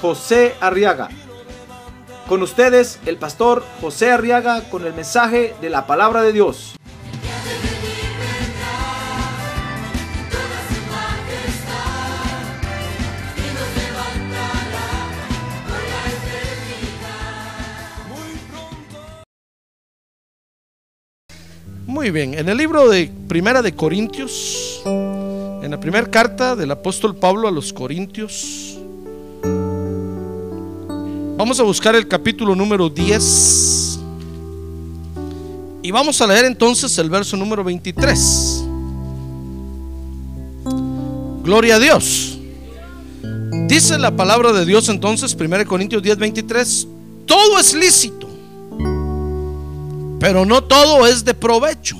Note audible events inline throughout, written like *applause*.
José Arriaga. Con ustedes, el pastor José Arriaga con el mensaje de la palabra de Dios. Muy bien, en el libro de Primera de Corintios, en la primera carta del apóstol Pablo a los Corintios, vamos a buscar el capítulo número 10 y vamos a leer entonces el verso número 23. Gloria a Dios. Dice la palabra de Dios entonces, 1 Corintios 10, 23, todo es lícito pero no todo es de provecho.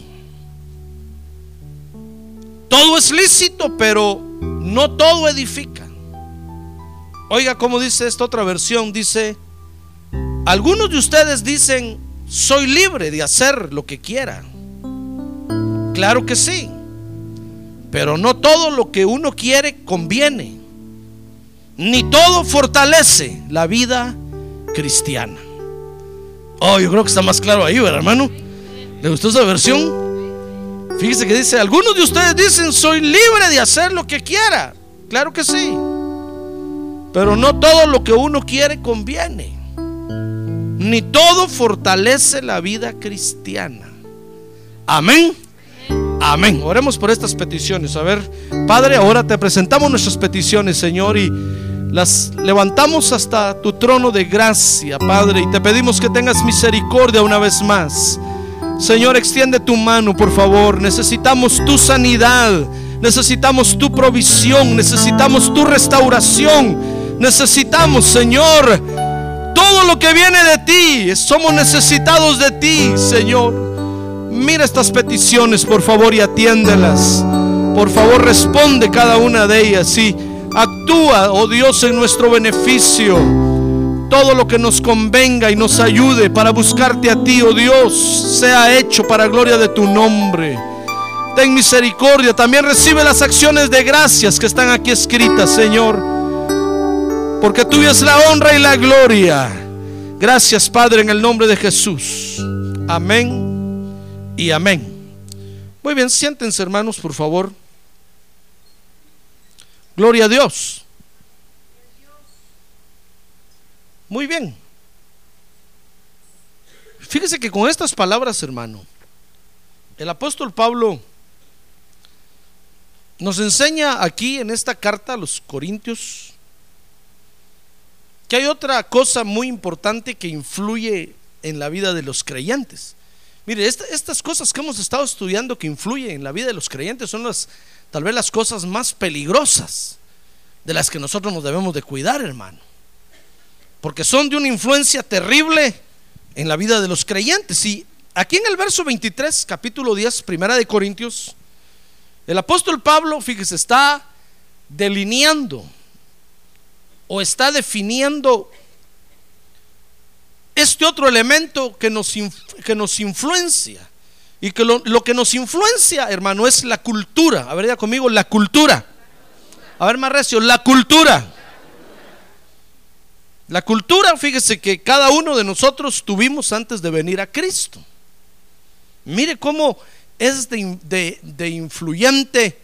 Todo es lícito, pero no todo edifica. Oiga cómo dice esta otra versión. Dice, algunos de ustedes dicen, soy libre de hacer lo que quiera. Claro que sí. Pero no todo lo que uno quiere conviene. Ni todo fortalece la vida cristiana. Oh, yo creo que está más claro ahí, ¿verdad, hermano? ¿Le gustó esa versión? Fíjese que dice, algunos de ustedes dicen, soy libre de hacer lo que quiera. Claro que sí. Pero no todo lo que uno quiere conviene. Ni todo fortalece la vida cristiana. Amén. Amén. Oremos por estas peticiones. A ver, Padre, ahora te presentamos nuestras peticiones, Señor, y las levantamos hasta tu trono de gracia, Padre, y te pedimos que tengas misericordia una vez más. Señor, extiende tu mano, por favor. Necesitamos tu sanidad, necesitamos tu provisión, necesitamos tu restauración. Necesitamos, Señor, todo lo que viene de ti. Somos necesitados de ti, Señor. Mira estas peticiones, por favor, y atiéndelas. Por favor, responde cada una de ellas. Y Actúa, oh Dios, en nuestro beneficio. Todo lo que nos convenga y nos ayude para buscarte a ti, oh Dios, sea hecho para gloria de tu nombre. Ten misericordia. También recibe las acciones de gracias que están aquí escritas, Señor. Porque tuya es la honra y la gloria. Gracias, Padre, en el nombre de Jesús. Amén y amén. Muy bien, siéntense, hermanos, por favor. Gloria a Dios. Muy bien. Fíjese que con estas palabras, hermano, el apóstol Pablo nos enseña aquí en esta carta a los Corintios que hay otra cosa muy importante que influye en la vida de los creyentes. Mire, estas cosas que hemos estado estudiando que influyen en la vida de los creyentes son las tal vez las cosas más peligrosas de las que nosotros nos debemos de cuidar, hermano. Porque son de una influencia terrible en la vida de los creyentes. Y aquí en el verso 23, capítulo 10, primera de Corintios, el apóstol Pablo, fíjese, está delineando o está definiendo este otro elemento que nos, que nos influencia y que lo, que nos influencia, hermano, es la cultura. A ver, ya conmigo, la cultura. A ver, más la cultura. La cultura, fíjese que cada uno de nosotros tuvimos antes de venir a Cristo. Mire cómo es de, de influyente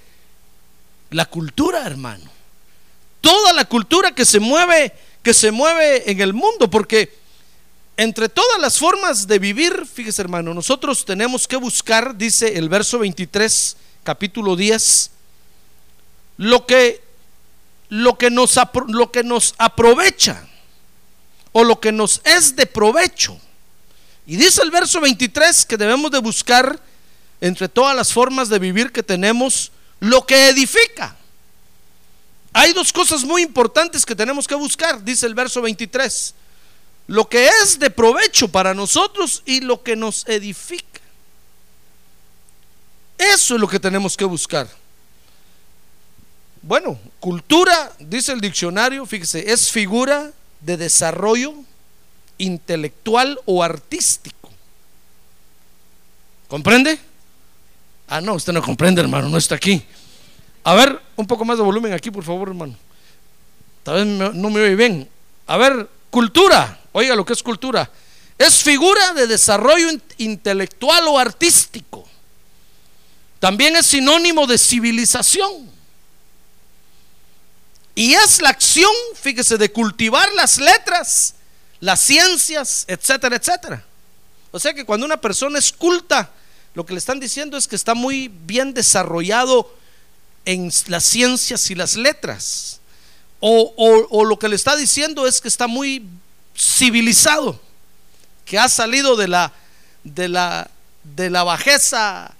la cultura, hermano. Toda la cultura que se mueve, que se mueve en el mundo, porque entre todas las formas de vivir, fíjese hermano, nosotros tenemos que buscar, dice el verso 23, capítulo 10, lo que, lo que, nos, lo que nos aprovecha o lo que nos es de provecho. Y dice el verso 23 que debemos de buscar entre todas las formas de vivir que tenemos lo que edifica. Hay dos cosas muy importantes que tenemos que buscar, dice el verso 23. Lo que es de provecho para nosotros y lo que nos edifica. Eso es lo que tenemos que buscar. Bueno, cultura, dice el diccionario, fíjese, es figura de desarrollo intelectual o artístico. ¿Comprende? Ah, no, usted no comprende, hermano, no está aquí. A ver, un poco más de volumen aquí, por favor, hermano. Tal vez no me oye bien. A ver, cultura. Oiga lo que es cultura. Es figura de desarrollo intelectual o artístico. También es sinónimo de civilización. Y es la acción, fíjese, de cultivar las letras, las ciencias, etcétera, etcétera. O sea que cuando una persona es culta, lo que le están diciendo es que está muy bien desarrollado en las ciencias y las letras. O, lo que le está diciendo es que está muy civilizado, que ha salido de la, de la, de la bajeza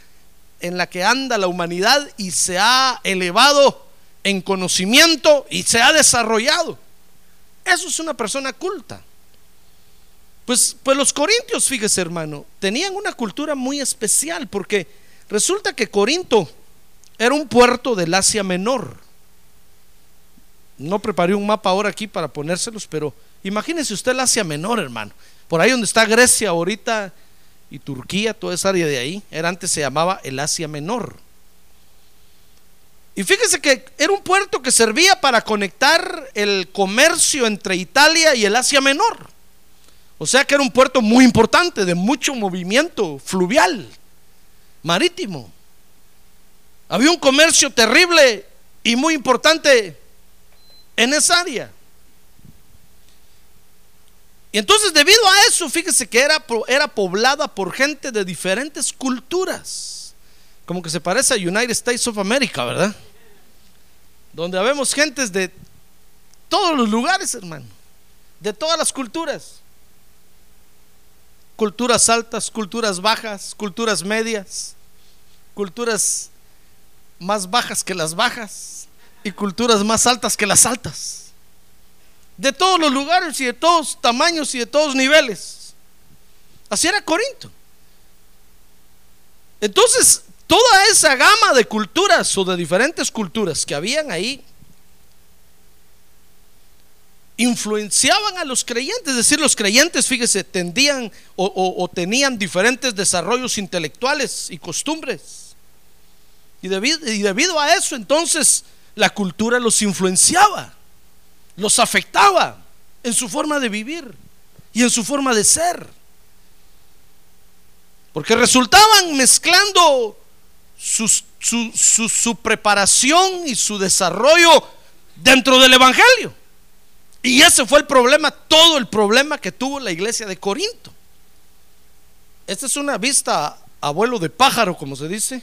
en la que anda la humanidad y se ha elevado en conocimiento y se ha desarrollado. Eso es una persona culta. Pues, pues los corintios, fíjese hermano, tenían una cultura muy especial porque resulta que Corinto era un puerto del Asia Menor. No preparé un mapa ahora aquí para ponérselos, pero imagínese usted el Asia Menor, hermano. Por ahí donde está Grecia ahorita y Turquía, toda esa área de ahí, era antes se llamaba el Asia Menor. Y fíjese que era un puerto que servía para conectar el comercio entre Italia y el Asia Menor. O sea que era un puerto muy importante, de mucho movimiento fluvial, marítimo. Había un comercio terrible y muy importante en esa área. Y entonces debido a eso, fíjese que era, era poblada por gente de diferentes culturas. Como que se parece a United States of America, ¿verdad? Donde habemos gentes de todos los lugares, hermano. De todas las culturas. Culturas altas, culturas bajas, culturas medias, culturas más bajas que las bajas y culturas más altas que las altas. De todos los lugares y de todos tamaños y de todos niveles. Así era Corinto. Entonces, toda esa gama de culturas o de diferentes culturas que habían ahí influenciaban a los creyentes, es decir, los creyentes, fíjese, tendían o, tenían diferentes desarrollos intelectuales y costumbres. Y debido, y debido a eso, entonces, la cultura los influenciaba, los afectaba en su forma de vivir y en su forma de ser. Porque resultaban mezclando su, preparación y su desarrollo dentro del Evangelio. Y ese fue el problema, todo el problema que tuvo la iglesia de Corinto. Esta es una vista abuelo de pájaro, como se dice,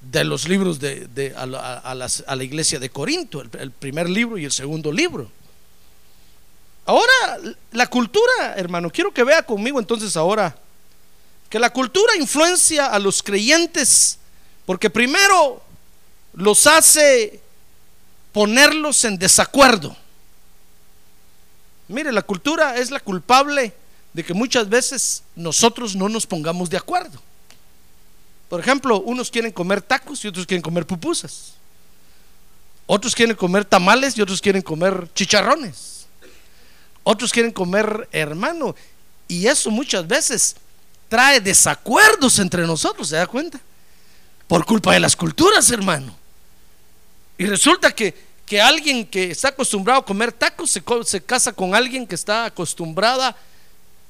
de los libros de, a, la, iglesia de Corinto, el, primer libro y el segundo libro. Ahora, la cultura, hermano, quiero que vea conmigo entonces ahora que la cultura influencia a los creyentes porque primero los hace ponerlos en desacuerdo. Mire, la cultura es la culpable de que muchas veces nosotros no nos pongamos de acuerdo. Por ejemplo, unos quieren comer tacos y otros quieren comer pupusas. Otros quieren comer tamales y otros quieren comer chicharrones. Otros quieren comer hermano. Y eso muchas veces trae desacuerdos entre nosotros, ¿se da cuenta? por culpa de las culturas, hermano. Y resulta que, que alguien que está acostumbrado a comer tacos se, se casa con alguien que está acostumbrada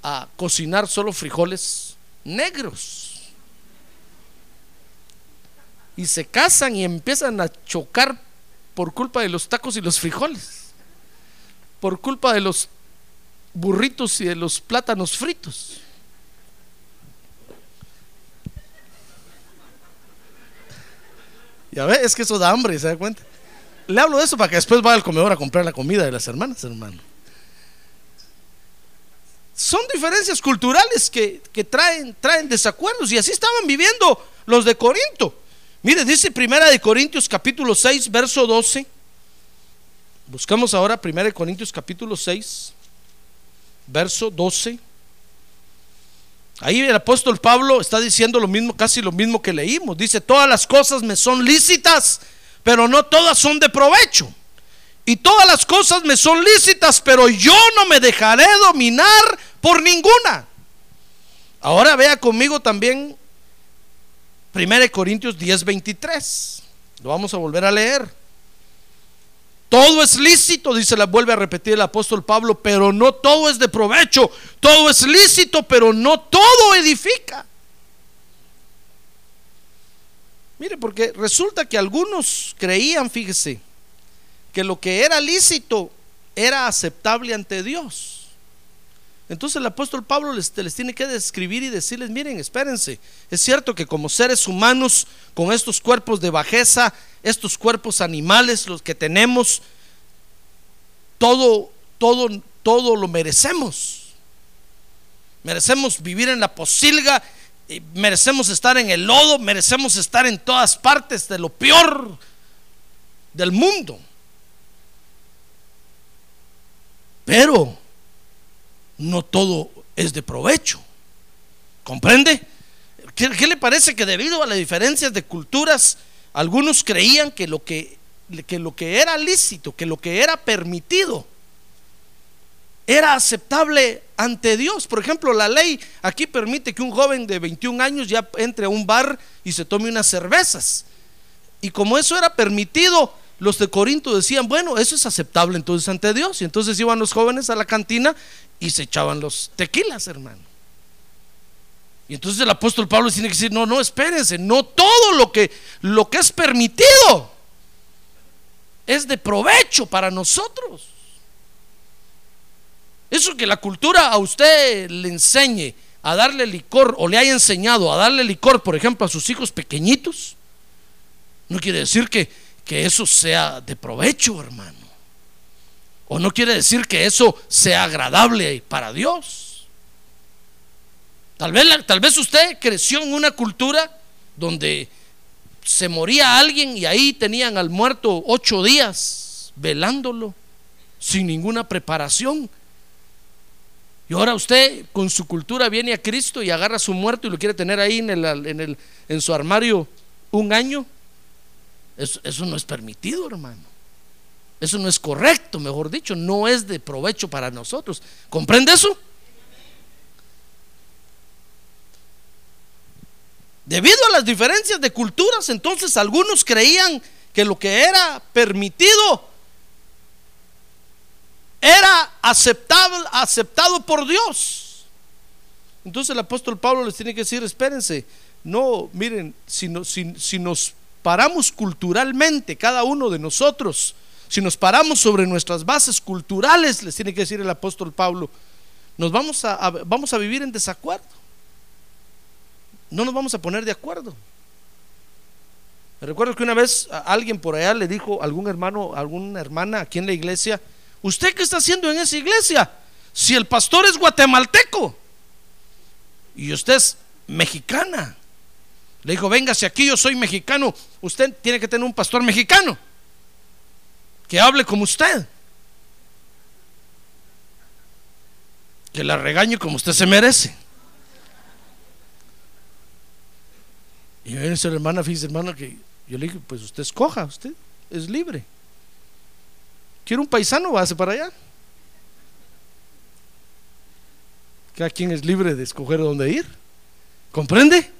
a cocinar solo frijoles negros. Y se casan y empiezan a chocar por culpa de los tacos y los frijoles. Por culpa de los burritos y de los plátanos fritos. Ya ve, es que eso da hambre, ¿se da cuenta? Le hablo de eso para que después vaya al comedor a comprar la comida de las hermanas, hermano. Son diferencias culturales que, traen, traen desacuerdos y así estaban viviendo los de Corinto. Mire, dice Primera de Corintios capítulo 6, verso 12. Buscamos ahora 1 Corintios capítulo 6, verso 12. Ahí el apóstol Pablo está diciendo lo mismo, casi lo mismo que leímos. Dice, todas las cosas me son lícitas, pero no todas son de provecho. Y todas las cosas me son lícitas, pero yo no me dejaré dominar por ninguna. Ahora vea conmigo también 1 Corintios 10, 23. Lo vamos a volver a leer. Todo es lícito, dice, la vuelve a repetir el apóstol Pablo, pero no todo es de provecho. Todo es lícito, pero no todo edifica. Mire, porque resulta que algunos creían, fíjese, que lo que era lícito era aceptable ante Dios. Entonces el apóstol Pablo les, tiene que describir y decirles, miren, espérense, es cierto que como seres humanos, con estos cuerpos de bajeza, estos cuerpos animales, los que tenemos, todo, todo, todo lo merecemos. Merecemos vivir en la posilga, merecemos estar en el lodo, merecemos estar en todas partes de lo peor del mundo. Pero no todo es de provecho. ¿Comprende? ¿Qué, le parece que debido a las diferencias de culturas, algunos creían que lo que, que lo que era lícito, que lo que era permitido, era aceptable ante Dios. Por ejemplo, la ley aquí permite que un joven de 21 años ya entre a un bar y se tome unas cervezas. Y como eso era permitido, los de Corinto decían, bueno, eso es aceptable entonces ante Dios. Y entonces iban los jóvenes a la cantina y se echaban los tequilas, hermano. Y entonces el apóstol Pablo tiene que decir, no, no, espérense, no todo lo que, lo que es permitido es de provecho para nosotros. Eso que la cultura a usted le enseñe a darle licor o le haya enseñado a darle licor, por ejemplo, a sus hijos pequeñitos, no quiere decir que, que eso sea de provecho, hermano. O no quiere decir que eso sea agradable para Dios. Tal vez, tal vez usted creció en una cultura donde se moría alguien y ahí tenían al muerto ocho días velándolo sin ninguna preparación. Y ahora usted con su cultura viene a Cristo y agarra a su muerto y lo quiere tener ahí en, el, en, su armario un año. eso no es permitido, hermano. Eso no es correcto, mejor dicho, no es de provecho para nosotros. ¿Comprende eso? Debido a las diferencias de culturas, entonces algunos creían que lo que era permitido era aceptable, aceptado por Dios. Entonces el apóstol Pablo les tiene que decir, espérense, no, miren, si, si nos paramos culturalmente, cada uno de nosotros, si nos paramos sobre nuestras bases culturales, les tiene que decir el apóstol Pablo, nos vamos a, vamos a vivir en desacuerdo. No nos vamos a poner de acuerdo. Me recuerdo que una vez alguien por allá le dijo algún hermano, alguna hermana aquí en la iglesia, ¿usted qué está haciendo en esa iglesia? Si el pastor es guatemalteco y usted es mexicana. Le dijo, véngase aquí, yo soy mexicano. Usted tiene que tener un pastor mexicano que hable como usted. Que la regañe como usted se merece. Y me viene la hermana, fíjese hermana, que yo le dije, pues usted escoja, usted es libre. ¿Quiere un paisano? Váyase para allá. Cada quien es libre de escoger dónde ir. ¿Comprende?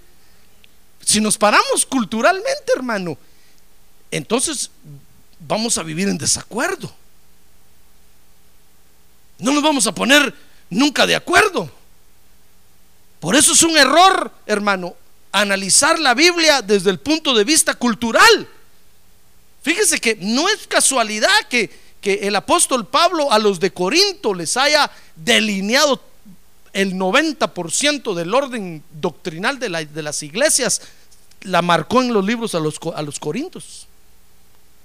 Si nos paramos culturalmente, hermano, entonces vamos a vivir en desacuerdo. No nos vamos a poner nunca de acuerdo. Por eso es un error, hermano, analizar la Biblia desde el punto de vista cultural. Fíjese que no es casualidad que, que el apóstol Pablo a los de Corinto les haya delineado el 90% del orden doctrinal de, de, las iglesias, la marcó en los libros a los, a los corintos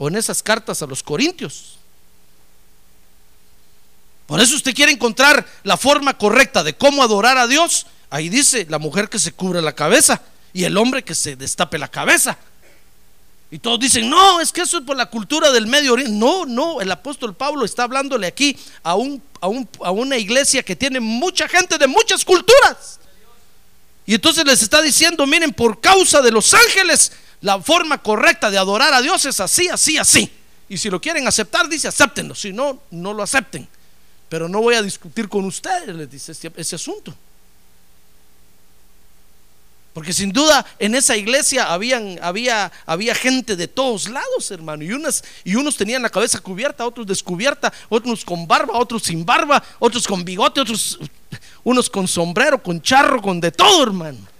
o en esas cartas a los corintios. Por eso usted quiere encontrar la forma correcta de cómo adorar a Dios. Ahí dice la mujer que se cubre la cabeza y el hombre que se destape la cabeza. Y todos dicen, no, es que eso es por la cultura del Medio Oriente. No, no, el apóstol Pablo está hablándole aquí a, un, a, un, a una iglesia que tiene mucha gente de muchas culturas. Y entonces les está diciendo, miren, por causa de los ángeles, la forma correcta de adorar a Dios es así, así, así. Y si lo quieren aceptar, dice, acéptenlo. Si no, no lo acepten. Pero no voy a discutir con ustedes, les dice ese, ese asunto. Porque sin duda en esa iglesia habían, había, había gente de todos lados, hermano. Y, unas, y unos tenían la cabeza cubierta, otros descubierta, otros con barba, otros sin barba, otros con bigote, otros unos con sombrero, con charro, con de todo, hermano.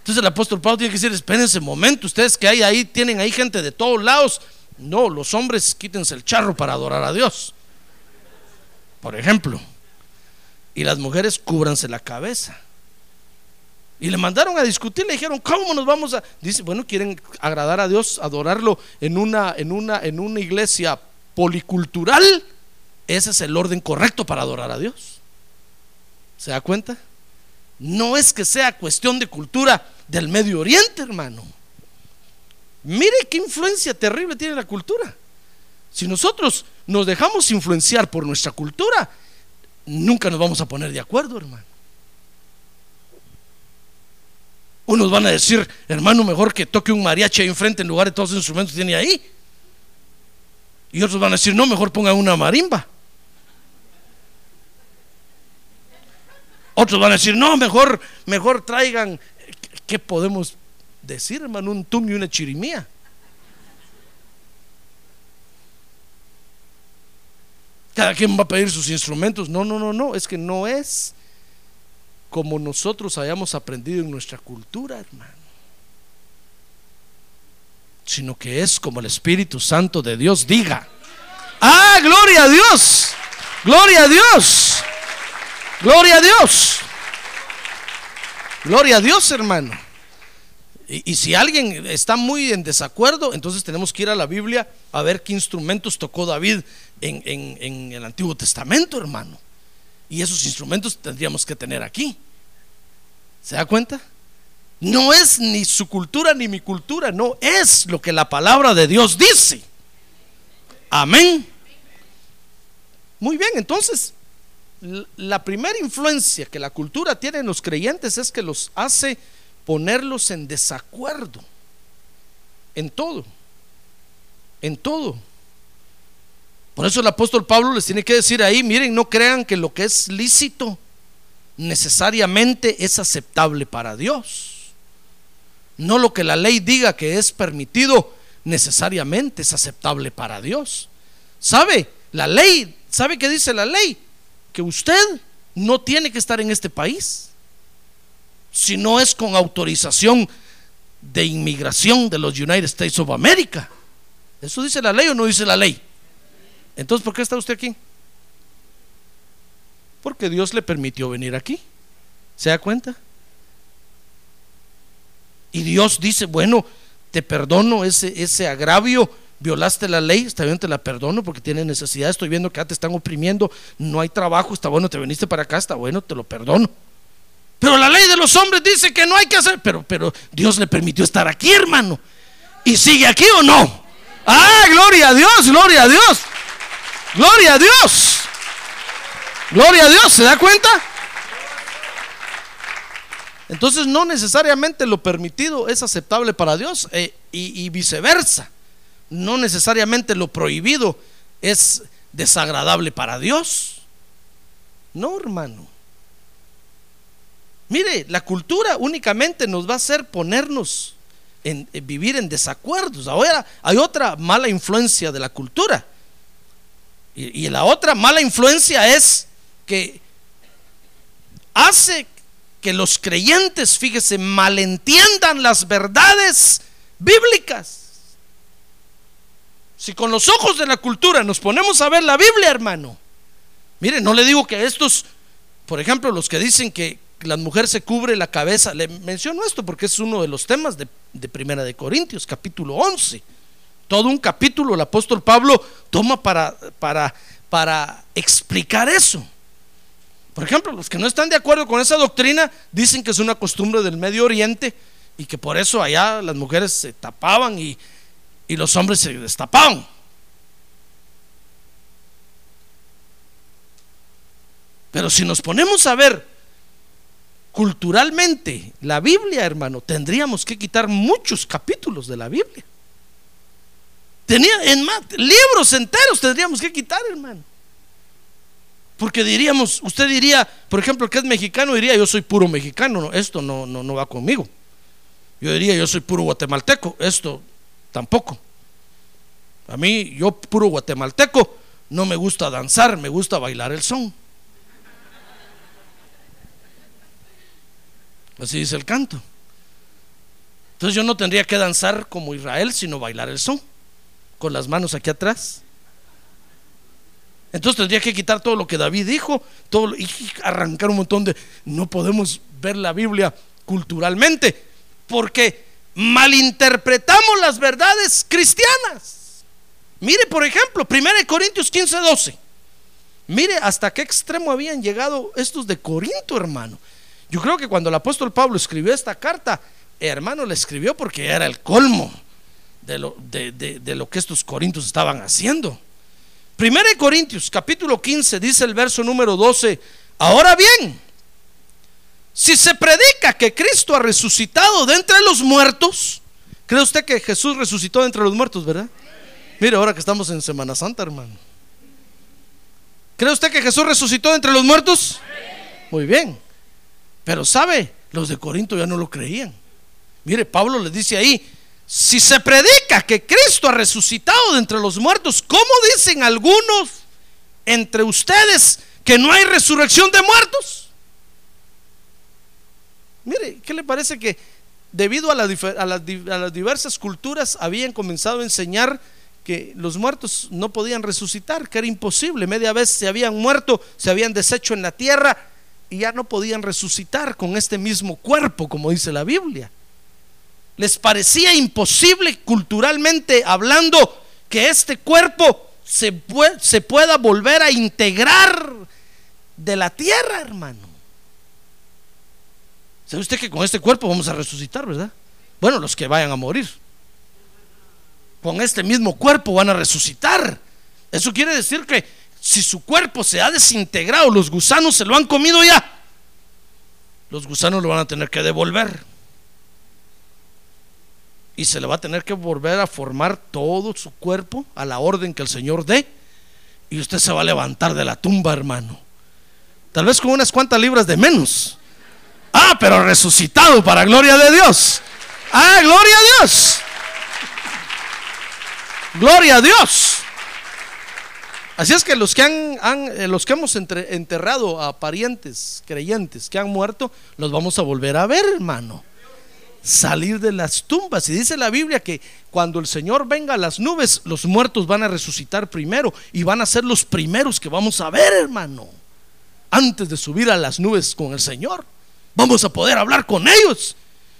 Entonces el apóstol Pablo tiene que decir, espérense un momento, ustedes que hay ahí, tienen ahí gente de todos lados. No, los hombres quítense el charro para adorar a Dios. Por ejemplo. Y las mujeres cúbranse la cabeza. Y le mandaron a discutir, le dijeron, ¿cómo nos vamos a...? Dice, bueno, quieren agradar a Dios, adorarlo en una, en una, en una iglesia policultural. Ese es el orden correcto para adorar a Dios. ¿Se da cuenta? No es que sea cuestión de cultura del Medio Oriente, hermano. Mire qué influencia terrible tiene la cultura. Si nosotros nos dejamos influenciar por nuestra cultura, nunca nos vamos a poner de acuerdo, hermano. Unos van a decir, hermano, mejor que toque un mariachi ahí enfrente en lugar de todos los instrumentos que tiene ahí. Y otros van a decir, no, mejor ponga una marimba. Otros van a decir, no, mejor, mejor traigan, ¿qué podemos decir, hermano? Un tum y una chirimía. Cada quien va a pedir sus instrumentos. No, no, no, no, es que no es como nosotros hayamos aprendido en nuestra cultura, hermano, sino que es como el Espíritu Santo de Dios diga. Ah, gloria a Dios, gloria a Dios, gloria a Dios, gloria a Dios, hermano. Y, si alguien está muy en desacuerdo, entonces tenemos que ir a la Biblia a ver qué instrumentos tocó David en, en el Antiguo Testamento, hermano. Y esos instrumentos tendríamos que tener aquí. ¿Se da cuenta? No es ni su cultura ni mi cultura, no, es lo que la palabra de Dios dice. Amén. Muy bien, entonces, la primera influencia que la cultura tiene en los creyentes es que los hace ponerlos en desacuerdo en todo, en todo. Por eso el apóstol Pablo les tiene que decir ahí, miren, no crean que lo que es lícito necesariamente es aceptable para Dios. No lo que la ley diga que es permitido necesariamente es aceptable para Dios. ¿Sabe? La ley, ¿sabe qué dice la ley? Usted no tiene que estar en este país si no es con autorización de inmigración de los United States of America. ¿Eso dice la ley o no dice la ley? Entonces, ¿por qué está usted aquí? Porque Dios le permitió venir aquí. ¿Se da cuenta? Y Dios dice, bueno, te perdono ese, ese agravio, violaste la ley, está bien, te la perdono porque tienes necesidad, estoy viendo que te están oprimiendo, no hay trabajo, está bueno, te viniste para acá, está bueno, te lo perdono. Pero la ley de los hombres dice que no hay que hacer, pero, pero Dios le permitió estar aquí, hermano. ¿Y sigue aquí o no? Ah, gloria a Dios, gloria a Dios. Gloria a Dios. Gloria a Dios, ¿se da cuenta? Entonces no necesariamente lo permitido es aceptable para Dios eh, y viceversa. No necesariamente lo prohibido es desagradable para Dios. No, hermano. Mire, la cultura únicamente nos va a hacer ponernos en, vivir en desacuerdos. Ahora hay otra mala influencia de la cultura. Y, y, la otra mala influencia es que hace que los creyentes, fíjese, malentiendan las verdades bíblicas. Si con los ojos de la cultura nos ponemos a ver la Biblia, hermano, mire, no le digo que estos, por ejemplo, los que dicen que la mujer se cubre la cabeza, le menciono esto porque es uno de los temas de, de Primera de Corintios, capítulo 11. Todo un capítulo el apóstol Pablo toma para, para, para explicar eso. Por ejemplo, los que no están de acuerdo con esa doctrina dicen que es una costumbre del Medio Oriente y que por eso allá las mujeres se tapaban y, y los hombres se destapaban. Pero si nos ponemos a ver culturalmente la Biblia, hermano, tendríamos que quitar muchos capítulos de la Biblia. Tenía en más, libros enteros tendríamos que quitar, hermano. Porque diríamos, usted diría, por ejemplo, que es mexicano, diría, yo soy puro mexicano, no, esto no, no, no va conmigo. Yo diría, yo soy puro guatemalteco, esto tampoco. A mí, yo puro guatemalteco, no me gusta danzar, me gusta bailar el son. Así dice el canto. Entonces yo no tendría que danzar como Israel, sino bailar el son, con las manos aquí atrás. Entonces tendría que quitar todo lo que David dijo, todo y arrancar un montón de no podemos ver la Biblia culturalmente porque malinterpretamos las verdades cristianas. Mire, por ejemplo, 1 Corintios 15, 12. Mire hasta qué extremo habían llegado estos de Corinto, hermano. Yo creo que cuando el apóstol Pablo escribió esta carta, hermano, le escribió porque era el colmo de lo, de, lo que estos corintios estaban haciendo. Primero Corintios capítulo 15 dice el verso número 12, ahora bien, si se predica que Cristo ha resucitado de entre los muertos, ¿cree usted que Jesús resucitó de entre los muertos, verdad? Mire, ahora que estamos en Semana Santa, hermano. ¿Cree usted que Jesús resucitó de entre los muertos? Muy bien. Pero sabe, los de Corinto ya no lo creían. Mire, Pablo le dice ahí, si se predica que Cristo ha resucitado de entre los muertos, ¿cómo dicen algunos entre ustedes que no hay resurrección de muertos? Mire, ¿qué le parece que debido a, las, diversas culturas habían comenzado a enseñar que los muertos no podían resucitar, que era imposible, media vez se habían muerto, se habían deshecho en la tierra y ya no podían resucitar con este mismo cuerpo, como dice la Biblia. Les parecía imposible culturalmente hablando que este cuerpo se pueda volver a integrar de la tierra, hermano. ¿Sabe usted que con este cuerpo vamos a resucitar, verdad? Bueno, los que vayan a morir. Con este mismo cuerpo van a resucitar. Eso quiere decir que si su cuerpo se ha desintegrado, los gusanos se lo han comido ya, los gusanos lo van a tener que devolver. Y se le va a tener que volver a formar todo su cuerpo a la orden que el Señor dé. Y usted se va a levantar de la tumba, hermano. Tal vez con unas cuantas libras de menos. Ah, pero resucitado para gloria de Dios. Ah, gloria a Dios. Gloria a Dios. Así es que los que, han, eh, los que hemos enterrado a parientes creyentes que han muerto, los vamos a volver a ver, hermano. Salir de las tumbas. Y dice la Biblia que cuando el Señor venga a las nubes, los muertos van a resucitar primero y van a ser los primeros que vamos a ver, hermano. Antes de subir a las nubes con el Señor, vamos a poder hablar con ellos.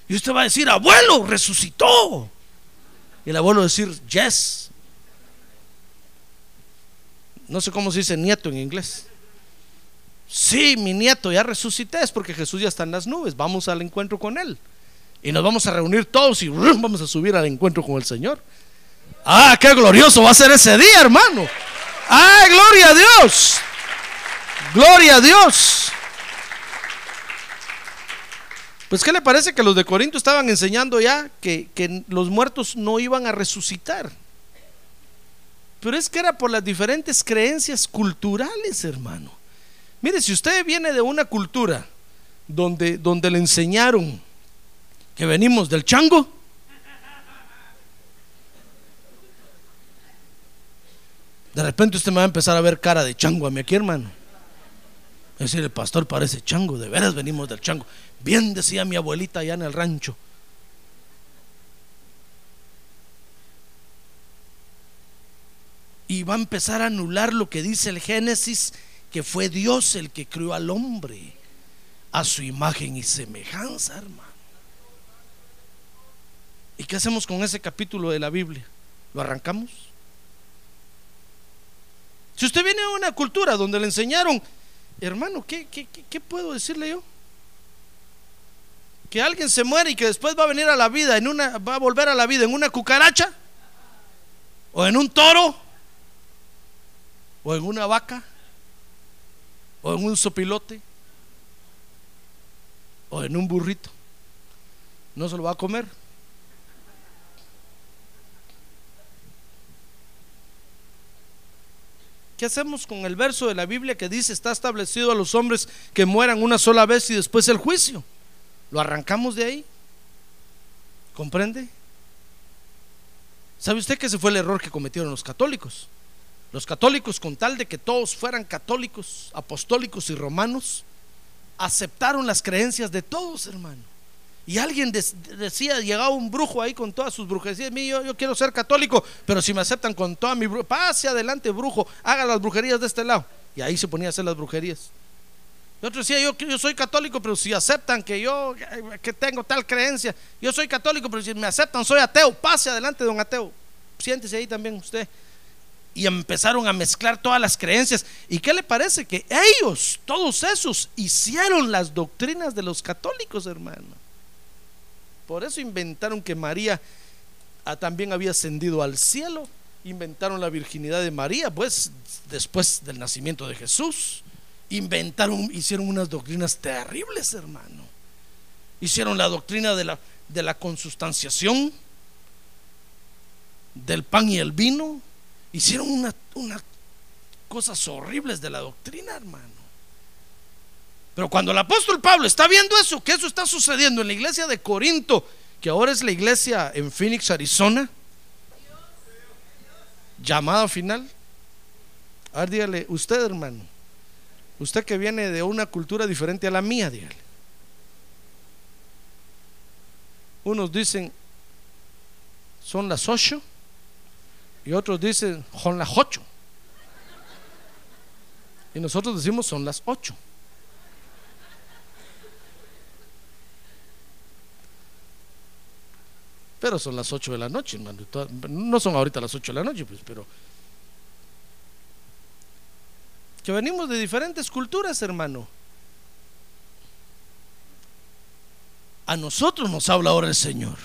Y usted va a decir, abuelo, resucitó. Y el abuelo va a decir, yes, no sé cómo se dice nieto en inglés. Sí, mi nieto ya resucité, es porque Jesús ya está en las nubes. Vamos al encuentro con Él. Y nos vamos a reunir todos y vamos a subir al encuentro con el Señor. Ah, qué glorioso va a ser ese día, hermano. Ah, gloria a Dios. Gloria a Dios. Pues, ¿qué le parece que los de Corinto estaban enseñando ya que, que los muertos no iban a resucitar? Pero es que era por las diferentes creencias culturales, hermano. Mire, si usted viene de una cultura donde, donde le enseñaron que venimos del chango, de repente usted me va a empezar a ver cara de chango a mí aquí, hermano. Es decir, el pastor parece chango, de veras venimos del chango. Bien decía mi abuelita allá en el rancho. y va a empezar a anular lo que dice el Génesis, que fue Dios el que creó al hombre a su imagen y semejanza, hermano. ¿Y qué hacemos con ese capítulo de la Biblia? ¿Lo arrancamos? Si usted viene a una cultura donde le enseñaron, hermano, ¿qué, qué, qué puedo decirle yo? Que alguien se muere y que después va a venir a la vida en una, va a volver a la vida en una cucaracha. o en un toro, o en una vaca, o en un sopilote, o en un burrito. No se lo va a comer. ¿Qué hacemos con el verso de la Biblia que dice está establecido a los hombres que mueran una sola vez y después el juicio? ¿Lo arrancamos de ahí? ¿Comprende? ¿Sabe usted que ese fue el error que cometieron los católicos? Los católicos, con tal de que todos fueran católicos, apostólicos y romanos, aceptaron las creencias de todos, hermano. Y alguien decía, llegaba un brujo ahí con todas sus brujerías. Yo, yo quiero ser católico, pero si me aceptan con toda mi brujería, pase adelante, brujo, haga las brujerías de este lado. Y ahí se ponía a hacer las brujerías. Otro decía, yo, yo soy católico, pero si aceptan que yo que tengo tal creencia, yo soy católico, pero si me aceptan soy ateo, pase adelante, don ateo. Siéntese ahí también usted. Y empezaron a mezclar todas las creencias. ¿Y qué le parece? Que ellos, todos esos, hicieron las doctrinas de los católicos, hermano. Por eso inventaron que María ah, también había ascendido al cielo. Inventaron la virginidad de María, pues después del nacimiento de Jesús inventaron, hicieron unas doctrinas terribles, hermano. Hicieron la doctrina de la, de la consustanciación, del pan y el vino. Hicieron unas una cosas horribles de la doctrina, hermano. Pero cuando el apóstol Pablo está viendo eso, que eso está sucediendo en la iglesia de Corinto, que ahora es la iglesia en Phoenix, Arizona, llamada final. A ver, dígale, usted hermano, Usted que viene de una cultura diferente a la mía, dígale. Unos dicen, son las ocho, y otros dicen, son las ocho. Y nosotros decimos, son las ocho. Pero son las ocho de la noche, hermano. No son ahorita las ocho de la noche, pues, pero que venimos de diferentes culturas, hermano. A nosotros nos habla ahora el Señor.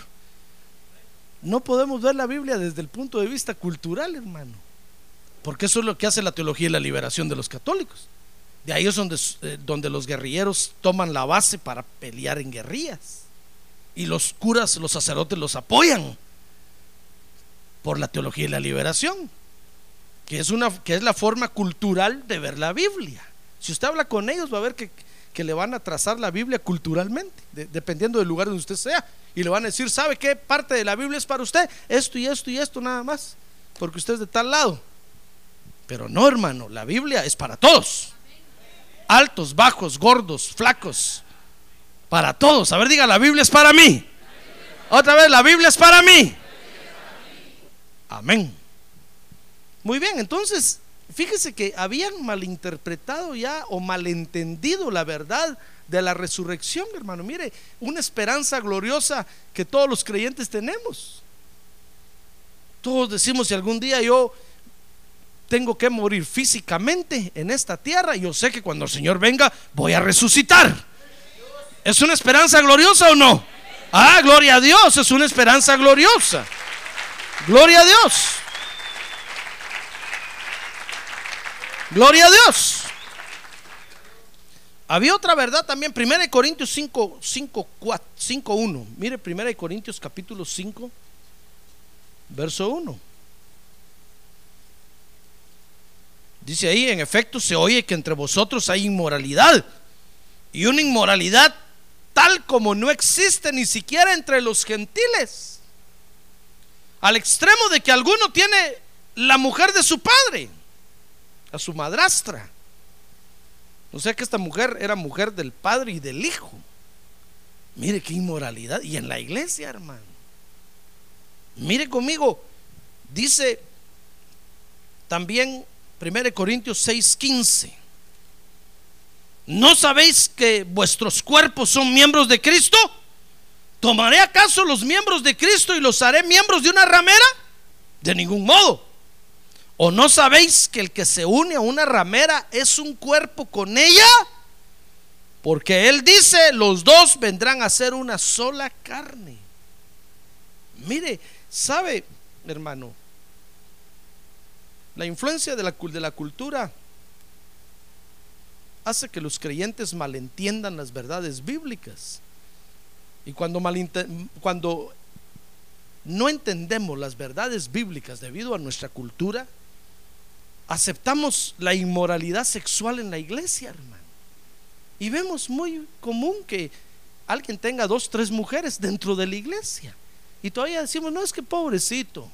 No podemos ver la Biblia desde el punto de vista cultural, hermano. Porque eso es lo que hace la teología y la liberación de los católicos. De ahí es donde, eh, donde los guerrilleros toman la base para pelear en guerrillas. Y los curas, los sacerdotes los apoyan por la teología y la liberación que es, una, que es la forma cultural de ver la Biblia. Si usted habla con ellos, va a ver que, le van a trazar la Biblia culturalmente, dependiendo del lugar donde usted sea. Y le van a decir, ¿sabe qué parte de la Biblia es para usted? Esto y esto y esto nada más, porque usted es de tal lado. Pero no, hermano, la Biblia es para todos. Altos, bajos, gordos, flacos. Para todos. A ver, diga, la Biblia es para mí. Otra vez, la Biblia es para mí. Amén. Muy bien, entonces, fíjese que habían malinterpretado ya o malentendido la verdad de la resurrección, hermano. Mire, una esperanza gloriosa que todos los creyentes tenemos. Todos decimos, si algún día yo tengo que morir físicamente en esta tierra, yo sé que cuando el Señor venga voy a resucitar. ¿Es una esperanza gloriosa o no? Ah, gloria a Dios, es una esperanza gloriosa. Gloria a Dios. Gloria a Dios. Había otra verdad también, 1 Corintios 5, 5, 5, 1. Mire, 1 Corintios capítulo 5, verso 1. Dice ahí, en efecto, se oye que entre vosotros hay inmoralidad. Y una inmoralidad tal como no existe ni siquiera entre los gentiles. Al extremo de que alguno tiene la mujer de su padre a su madrastra. O sea que esta mujer era mujer del padre y del hijo. Mire qué inmoralidad. Y en la iglesia, hermano. Mire conmigo. Dice también 1 Corintios 6:15. ¿No sabéis que vuestros cuerpos son miembros de Cristo? ¿Tomaré acaso los miembros de Cristo y los haré miembros de una ramera? De ningún modo. ¿O no sabéis que el que se une a una ramera es un cuerpo con ella? Porque Él dice, los dos vendrán a ser una sola carne. Mire, ¿sabe, hermano? La influencia de la, de la cultura hace que los creyentes malentiendan las verdades bíblicas. Y cuando, cuando no entendemos las verdades bíblicas debido a nuestra cultura, aceptamos la inmoralidad sexual en la iglesia, hermano. Y vemos muy común que alguien tenga dos, tres mujeres dentro de la iglesia. Y todavía decimos, no es que pobrecito,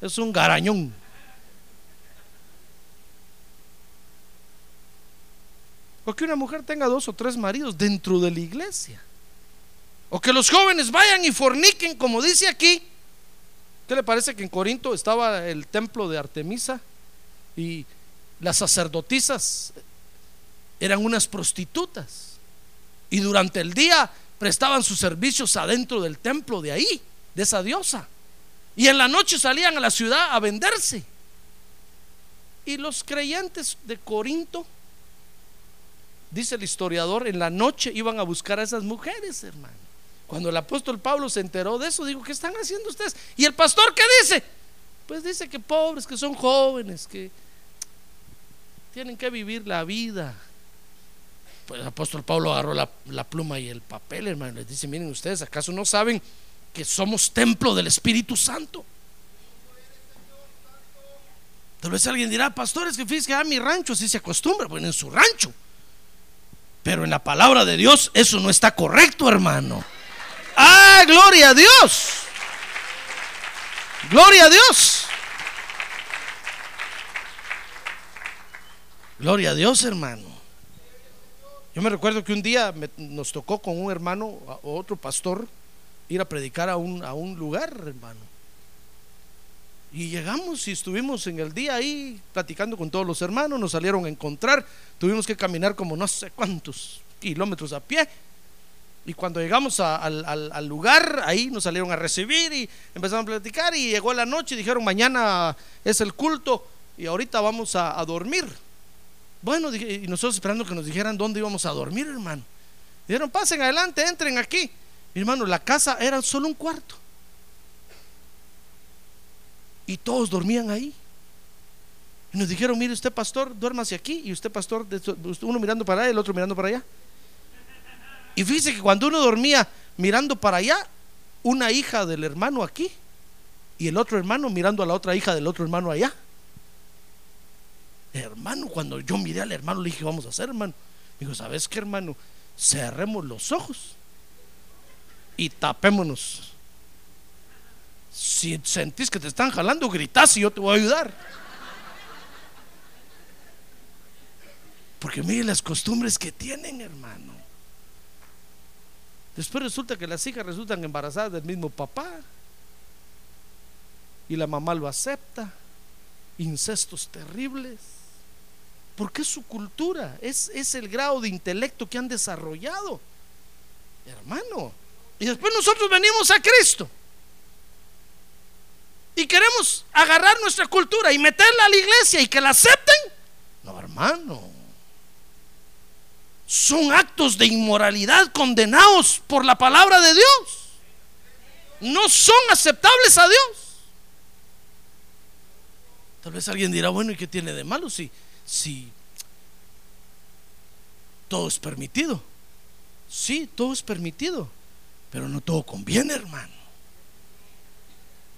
es un garañón. O que una mujer tenga dos o tres maridos dentro de la iglesia. O que los jóvenes vayan y forniquen, como dice aquí. ¿Qué le parece que en Corinto estaba el templo de Artemisa y las sacerdotisas eran unas prostitutas? Y durante el día prestaban sus servicios adentro del templo de ahí, de esa diosa. Y en la noche salían a la ciudad a venderse. Y los creyentes de Corinto, dice el historiador, en la noche iban a buscar a esas mujeres, hermano. Cuando el apóstol Pablo se enteró de eso, dijo, ¿qué están haciendo ustedes? ¿Y el pastor qué dice? Pues dice que pobres, que son jóvenes, que tienen que vivir la vida. Pues el apóstol Pablo agarró la, pluma y el papel, hermano. Les dice, miren ustedes, ¿acaso no saben que somos templo del Espíritu Santo? Tal vez alguien dirá, pastores, que fíjense que a mi rancho así se acostumbra, bueno, en su rancho. Pero en la palabra de Dios eso no está correcto, hermano. Ah, gloria a Dios. Gloria a Dios. Gloria a Dios, hermano. Yo me recuerdo que un día nos tocó con un hermano, a- otro pastor, ir a predicar a un, a un lugar, hermano. Y llegamos y estuvimos en el día ahí platicando con todos los hermanos, nos salieron a encontrar, tuvimos que caminar como no sé cuántos kilómetros a pie. Y cuando llegamos al, al- al lugar, ahí nos salieron a recibir y empezamos a platicar y llegó la noche y dijeron, mañana es el culto y ahorita vamos a dormir. Bueno, y nosotros esperando que nos dijeran dónde íbamos a dormir, hermano. Dijeron, pasen adelante, entren aquí. Mi hermano, la casa era solo un cuarto. Y todos dormían ahí. Y nos dijeron, mire usted pastor, duérmase aquí. Y usted pastor, uno mirando para allá y el otro mirando para allá. Y fíjese que cuando uno dormía mirando para allá, una hija del hermano aquí y el otro hermano mirando a la otra hija del otro hermano allá. Hermano, cuando yo miré al hermano, le dije, vamos a hacer, hermano. Me dijo, ¿sabes qué, hermano? Cerremos los ojos y tapémonos. Si sentís que te están jalando, gritás y yo te voy a ayudar. Porque mire las costumbres que tienen, hermano. Después resulta que las hijas resultan embarazadas del mismo papá. Y la mamá lo acepta. Incestos terribles. Porque es su cultura, es, es el grado de intelecto que han desarrollado. Hermano. Y después nosotros venimos a Cristo. Y queremos agarrar nuestra cultura y meterla a la iglesia y que la acepten. No, hermano. Son actos de inmoralidad condenados por la palabra de Dios. No son aceptables a Dios. Tal vez alguien dirá, bueno, ¿y qué tiene de malo si, si todo es permitido? Sí, todo es permitido, pero no todo conviene, hermano.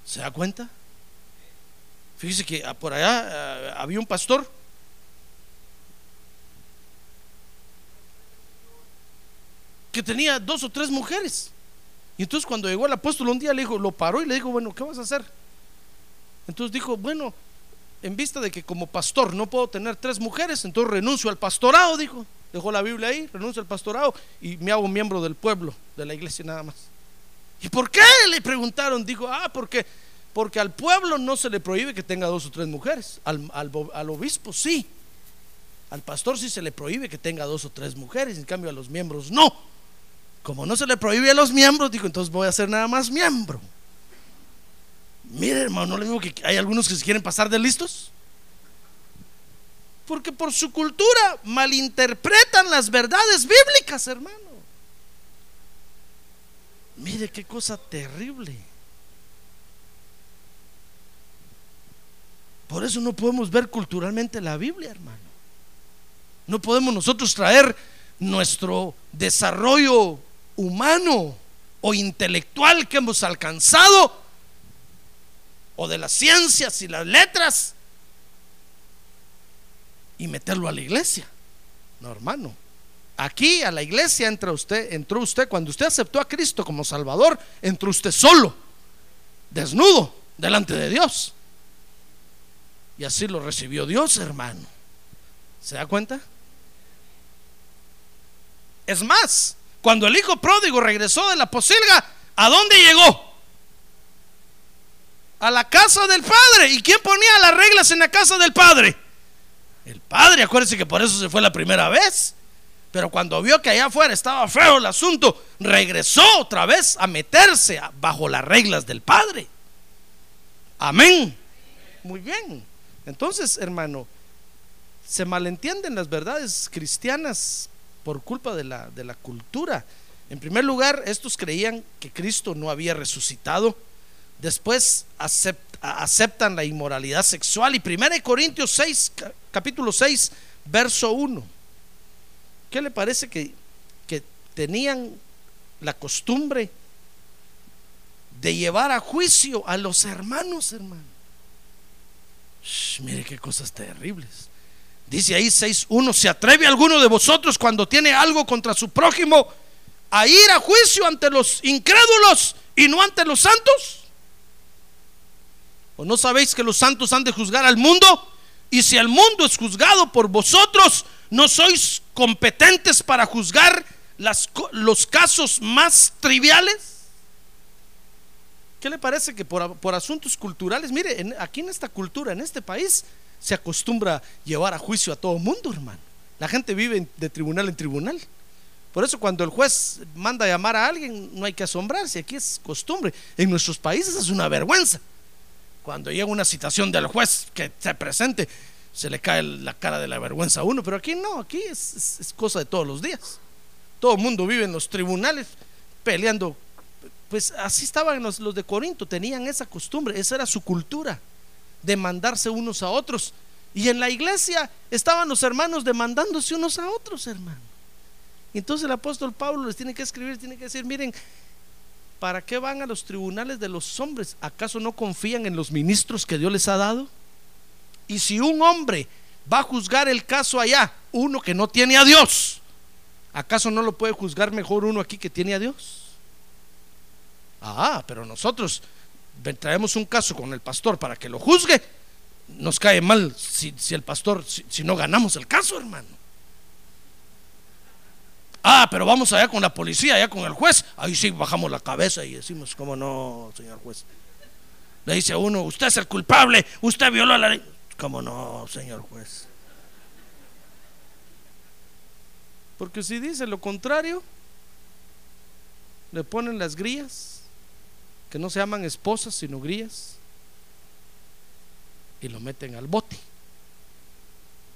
¿Se da cuenta? Fíjese que ah, por allá ah, había un pastor que tenía dos o tres mujeres. Y entonces cuando llegó el apóstol un día le dijo, lo paró y le dijo, bueno, ¿qué vas a hacer? Entonces dijo, bueno, en vista de que como pastor no puedo tener tres mujeres, entonces renuncio al pastorado, dijo. Dejó la Biblia ahí, renuncio al pastorado y me hago miembro del pueblo, de la iglesia nada más. ¿Y por qué? Le preguntaron. Dijo, ah, porque, porque al pueblo no se le prohíbe que tenga dos o tres mujeres. Al, al, al obispo sí. Al pastor sí se le prohíbe que tenga dos o tres mujeres. En cambio a los miembros no. Como no se le prohíbe a los miembros, dijo, entonces voy a ser nada más miembro. Mire, hermano, no le digo que hay algunos que se quieren pasar de listos. Porque por su cultura malinterpretan las verdades bíblicas, hermano. Mire qué cosa terrible. Por eso no podemos ver culturalmente la Biblia, hermano. No podemos nosotros traer nuestro desarrollo humano o intelectual que hemos alcanzado, o de las ciencias y las letras, y meterlo a la iglesia. No, hermano. Aquí a la iglesia entra usted, entró usted cuando usted aceptó a Cristo como Salvador, entró usted solo, desnudo, delante de Dios. Y así lo recibió Dios, hermano. ¿Se da cuenta? Es más, cuando el hijo pródigo regresó de la posilga, ¿a dónde llegó? A la casa del padre. ¿Y quién ponía las reglas en la casa del padre? El padre, acuérdense que por eso se fue la primera vez. Pero cuando vio que allá afuera estaba feo el asunto, regresó otra vez a meterse bajo las reglas del padre. Amén. Muy bien. Entonces, hermano, se malentienden las verdades cristianas por culpa de la, de la cultura. En primer lugar, estos creían que Cristo no había resucitado. Después aceptan la inmoralidad sexual. Y 1 Corintios 6, capítulo 6, verso 1. ¿Qué le parece que, tenían la costumbre de llevar a juicio a los hermanos, hermano? mire qué cosas terribles. Dice ahí 6.1, ¿se atreve alguno de vosotros cuando tiene algo contra su prójimo a ir a juicio ante los incrédulos y no ante los santos? ¿O no sabéis que los santos han de juzgar al mundo? Y si el mundo es juzgado por vosotros, ¿no sois competentes para juzgar los casos más triviales? ¿Qué le parece que por, por asuntos culturales, mire, aquí en esta cultura, en este país, se acostumbra llevar a juicio a todo mundo, hermano. La gente vive de tribunal en tribunal. Por eso cuando el juez manda a llamar a alguien, no hay que asombrarse, aquí es costumbre. En nuestros países es una vergüenza. Cuando llega una citación del juez que se presente, se le cae la cara de la vergüenza a uno, pero aquí no, aquí es, cosa de todos los días. Todo el mundo vive en los tribunales peleando. Pues así estaban los, los de Corinto, tenían esa costumbre, esa era su cultura demandarse unos a otros. Y en la iglesia estaban los hermanos demandándose unos a otros, hermano. Entonces el apóstol Pablo les tiene que escribir, tiene que decir, miren, ¿para qué van a los tribunales de los hombres? ¿Acaso no confían en los ministros que Dios les ha dado? Y si un hombre va a juzgar el caso allá, uno que no tiene a Dios, ¿acaso no lo puede juzgar mejor uno aquí que tiene a Dios? Ah, pero nosotros traemos un caso con el pastor para que lo juzgue, nos cae mal si, el pastor, si, no ganamos el caso, hermano. Ah, pero vamos allá con la policía, allá con el juez. Ahí sí bajamos la cabeza y decimos, ¿cómo no, señor juez? Le dice uno, usted es el culpable, usted violó la ley. ¿Cómo no, señor juez? Porque si dice lo contrario, le ponen las grillas que no se llaman esposas sino grías y lo meten al bote,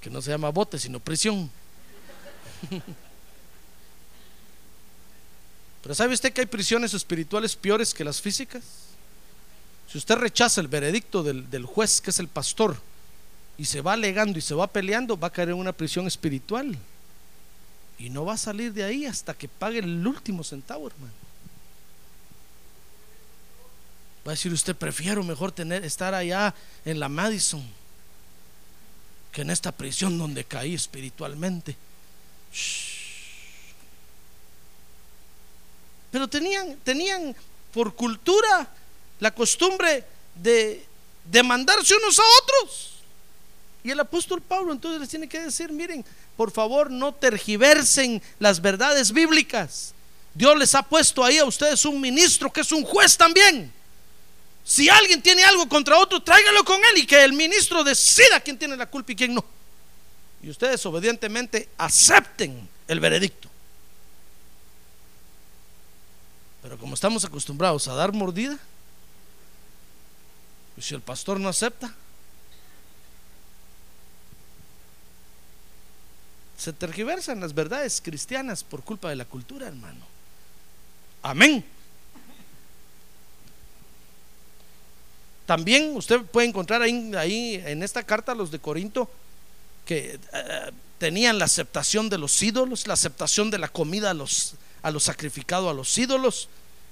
que no se llama bote sino prisión. *laughs* Pero ¿sabe usted que hay prisiones espirituales peores que las físicas? Si usted rechaza el veredicto del, del, juez, que es el pastor, y se va alegando y se va peleando, va a caer en una prisión espiritual. Y no va a salir de ahí hasta que pague el último centavo, hermano. Va a decir usted, prefiero mejor tener, estar allá en la Madison que en esta prisión donde caí espiritualmente. Pero tenían, tenían por cultura la costumbre de demandarse unos a otros. Y el apóstol Pablo entonces les tiene que decir, miren, por favor no tergiversen las verdades bíblicas. Dios les ha puesto ahí a ustedes un ministro que es un juez también. Si alguien tiene algo contra otro, tráigalo con él y que el ministro decida quién tiene la culpa y quién no. Y ustedes obedientemente acepten el veredicto. Pero como estamos acostumbrados a dar mordida, y si el pastor no acepta, se tergiversan las verdades cristianas por culpa de la cultura, hermano. Amén. También usted puede encontrar ahí, ahí en esta carta los de Corinto que eh, tenían la aceptación de los ídolos, la aceptación de la comida a los, a los sacrificados a los ídolos,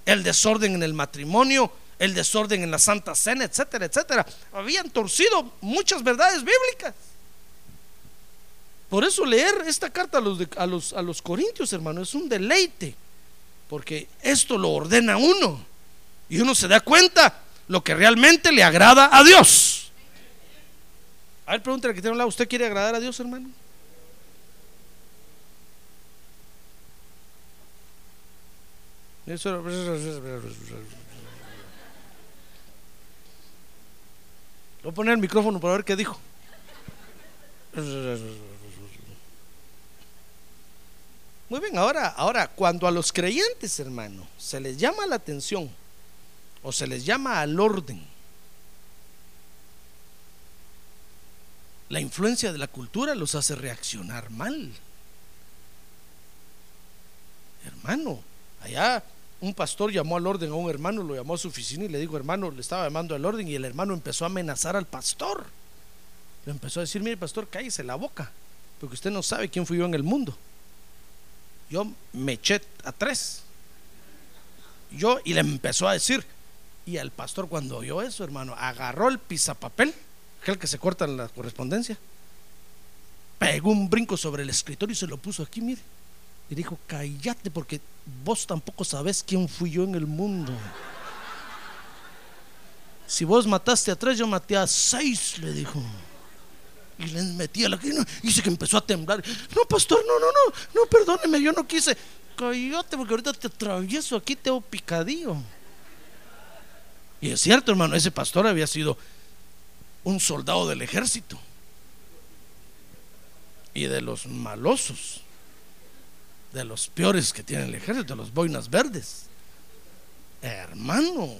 el desorden en el matrimonio, el desorden en la Santa Cena, etcétera, etcétera. Habían torcido muchas verdades bíblicas. Por eso leer esta carta a los, a los, a los corintios, hermano, es un deleite, porque esto lo ordena uno y uno se da cuenta lo que realmente le agrada a Dios. A ver, pregúntale que tiene un lado, ¿usted quiere agradar a Dios, hermano? Voy a poner el micrófono para ver qué dijo. Muy bien, ahora, ahora, cuando a los creyentes, hermano, se les llama la atención o se les llama al orden, la influencia de la cultura los hace reaccionar mal. Hermano, allá un pastor llamó al orden a un hermano, lo llamó a su oficina y le dijo, hermano, le estaba llamando al orden y el hermano empezó a amenazar al pastor. Le empezó a decir, mire pastor, cállese la boca, porque usted no sabe quién fui yo en el mundo. Yo me eché a tres. Yo, y le empezó a decir, y el pastor cuando oyó eso, hermano, agarró el pisapapel, aquel que se corta en la correspondencia, pegó un brinco sobre el escritorio y se lo puso aquí, mire. Y dijo, cállate porque vos tampoco sabes quién fui yo en el mundo. Si vos mataste a tres, yo maté a seis, le dijo. Y le metí a la y dice que empezó a temblar. No, pastor, no, no, no, no, perdóneme, yo no quise. Cállate porque ahorita te atravieso aquí, te hago picadillo. Y es cierto, hermano, ese pastor había sido un soldado del ejército y de los malosos de los peores que tiene el ejército, los boinas verdes. Hermano,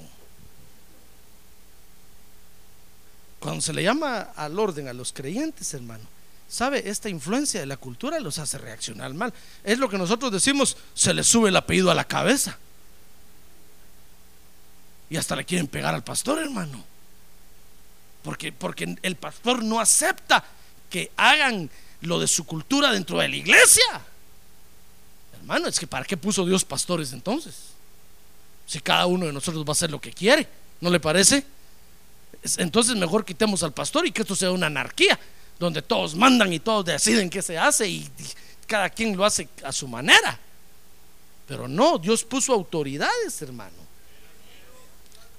cuando se le llama al orden a los creyentes, hermano, ¿sabe? Esta influencia de la cultura los hace reaccionar mal. Es lo que nosotros decimos, se le sube el apellido a la cabeza. Y hasta le quieren pegar al pastor, hermano. Porque, porque el pastor no acepta que hagan lo de su cultura dentro de la iglesia. Hermano, es que ¿para qué puso Dios pastores entonces? Si cada uno de nosotros va a hacer lo que quiere, ¿no le parece? Entonces mejor quitemos al pastor y que esto sea una anarquía, donde todos mandan y todos deciden qué se hace y, cada quien lo hace a su manera. Pero no, Dios puso autoridades, hermano.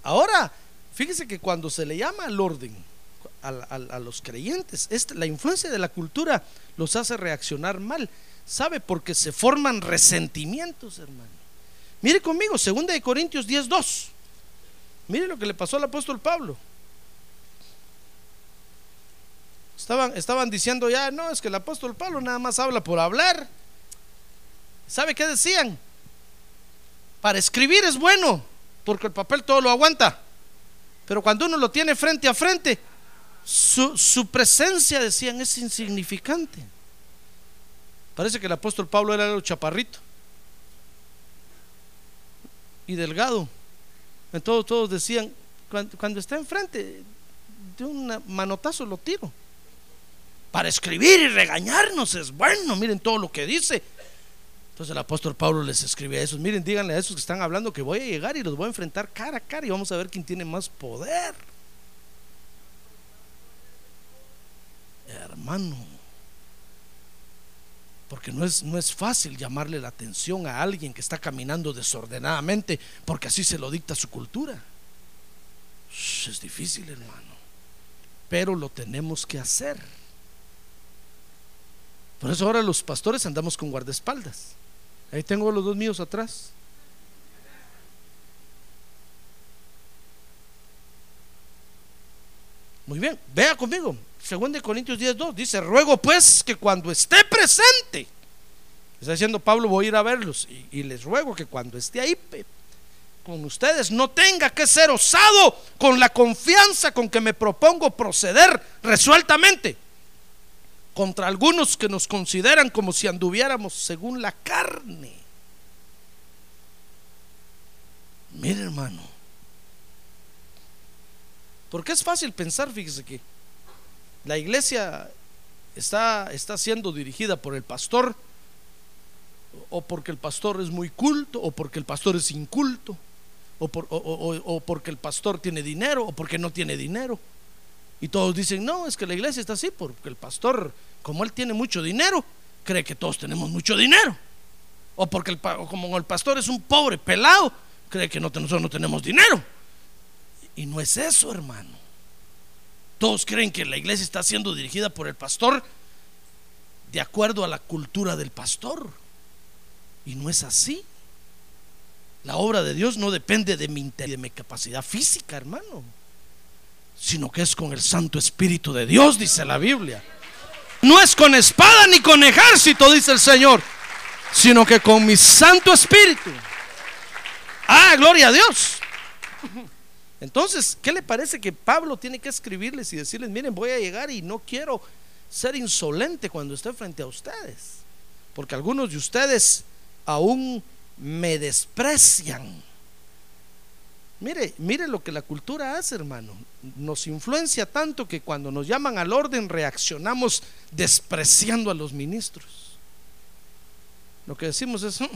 Ahora, fíjese que cuando se le llama al orden a, los creyentes, la influencia de la cultura los hace reaccionar mal. ¿Sabe? Porque se forman resentimientos, hermano. Mire conmigo, 2 de Corintios 10:2. Mire lo que le pasó al apóstol Pablo. Estaban, estaban diciendo ya, no, es que el apóstol Pablo nada más habla por hablar. ¿Sabe qué decían? Para escribir es bueno, porque el papel todo lo aguanta. Pero cuando uno lo tiene frente a frente, su, su presencia, decían, es insignificante. Parece que el apóstol Pablo era el chaparrito y delgado. Entonces todos decían, cuando, está enfrente, de un manotazo lo tiro. Para escribir y regañarnos es bueno, miren todo lo que dice. Entonces el apóstol Pablo les escribe a esos, miren, díganle a esos que están hablando que voy a llegar y los voy a enfrentar cara a cara y vamos a ver quién tiene más poder. Hermano, porque no es, no es fácil llamarle la atención a alguien que está caminando desordenadamente, porque así se lo dicta su cultura. Es difícil, hermano. Pero lo tenemos que hacer. Por eso ahora los pastores andamos con guardaespaldas. Ahí tengo los dos míos atrás. Muy bien, vea conmigo. De Corintios 10.2 dice, ruego pues que cuando esté presente, está diciendo Pablo, voy a ir a verlos y, y les ruego que cuando esté ahí con ustedes no tenga que ser osado con la confianza con que me propongo proceder resueltamente contra algunos que nos consideran como si anduviéramos según la carne. Mire hermano, Porque es fácil pensar, fíjese que la iglesia está, está siendo dirigida por el pastor, o porque el pastor es muy culto, o porque el pastor es inculto, o, por- o- o- o porque el pastor tiene dinero, o porque no tiene dinero. Y todos dicen, no, es que la iglesia está así, porque el pastor, como él tiene mucho dinero, cree que todos tenemos mucho dinero. O porque el, o como el pastor es un pobre pelado, cree que nosotros no tenemos dinero. Y no es eso, hermano. Todos creen que la iglesia está siendo dirigida por el pastor de acuerdo a la cultura del pastor. Y no es así. La obra de Dios no depende de mi, de mi capacidad física, hermano, sino que es con el Santo Espíritu de Dios, dice la Biblia. No es con espada ni con ejército, dice el Señor, sino que con mi Santo Espíritu. Ah, gloria a Dios. Entonces, ¿qué le parece que Pablo tiene que escribirles y decirles, miren, voy a llegar y no quiero ser insolente cuando esté frente a ustedes? Porque algunos de ustedes aún me desprecian. Mire, mire lo que la cultura hace, hermano. Nos influencia tanto que cuando nos llaman al orden reaccionamos despreciando a los ministros. Lo que decimos es, "Mm,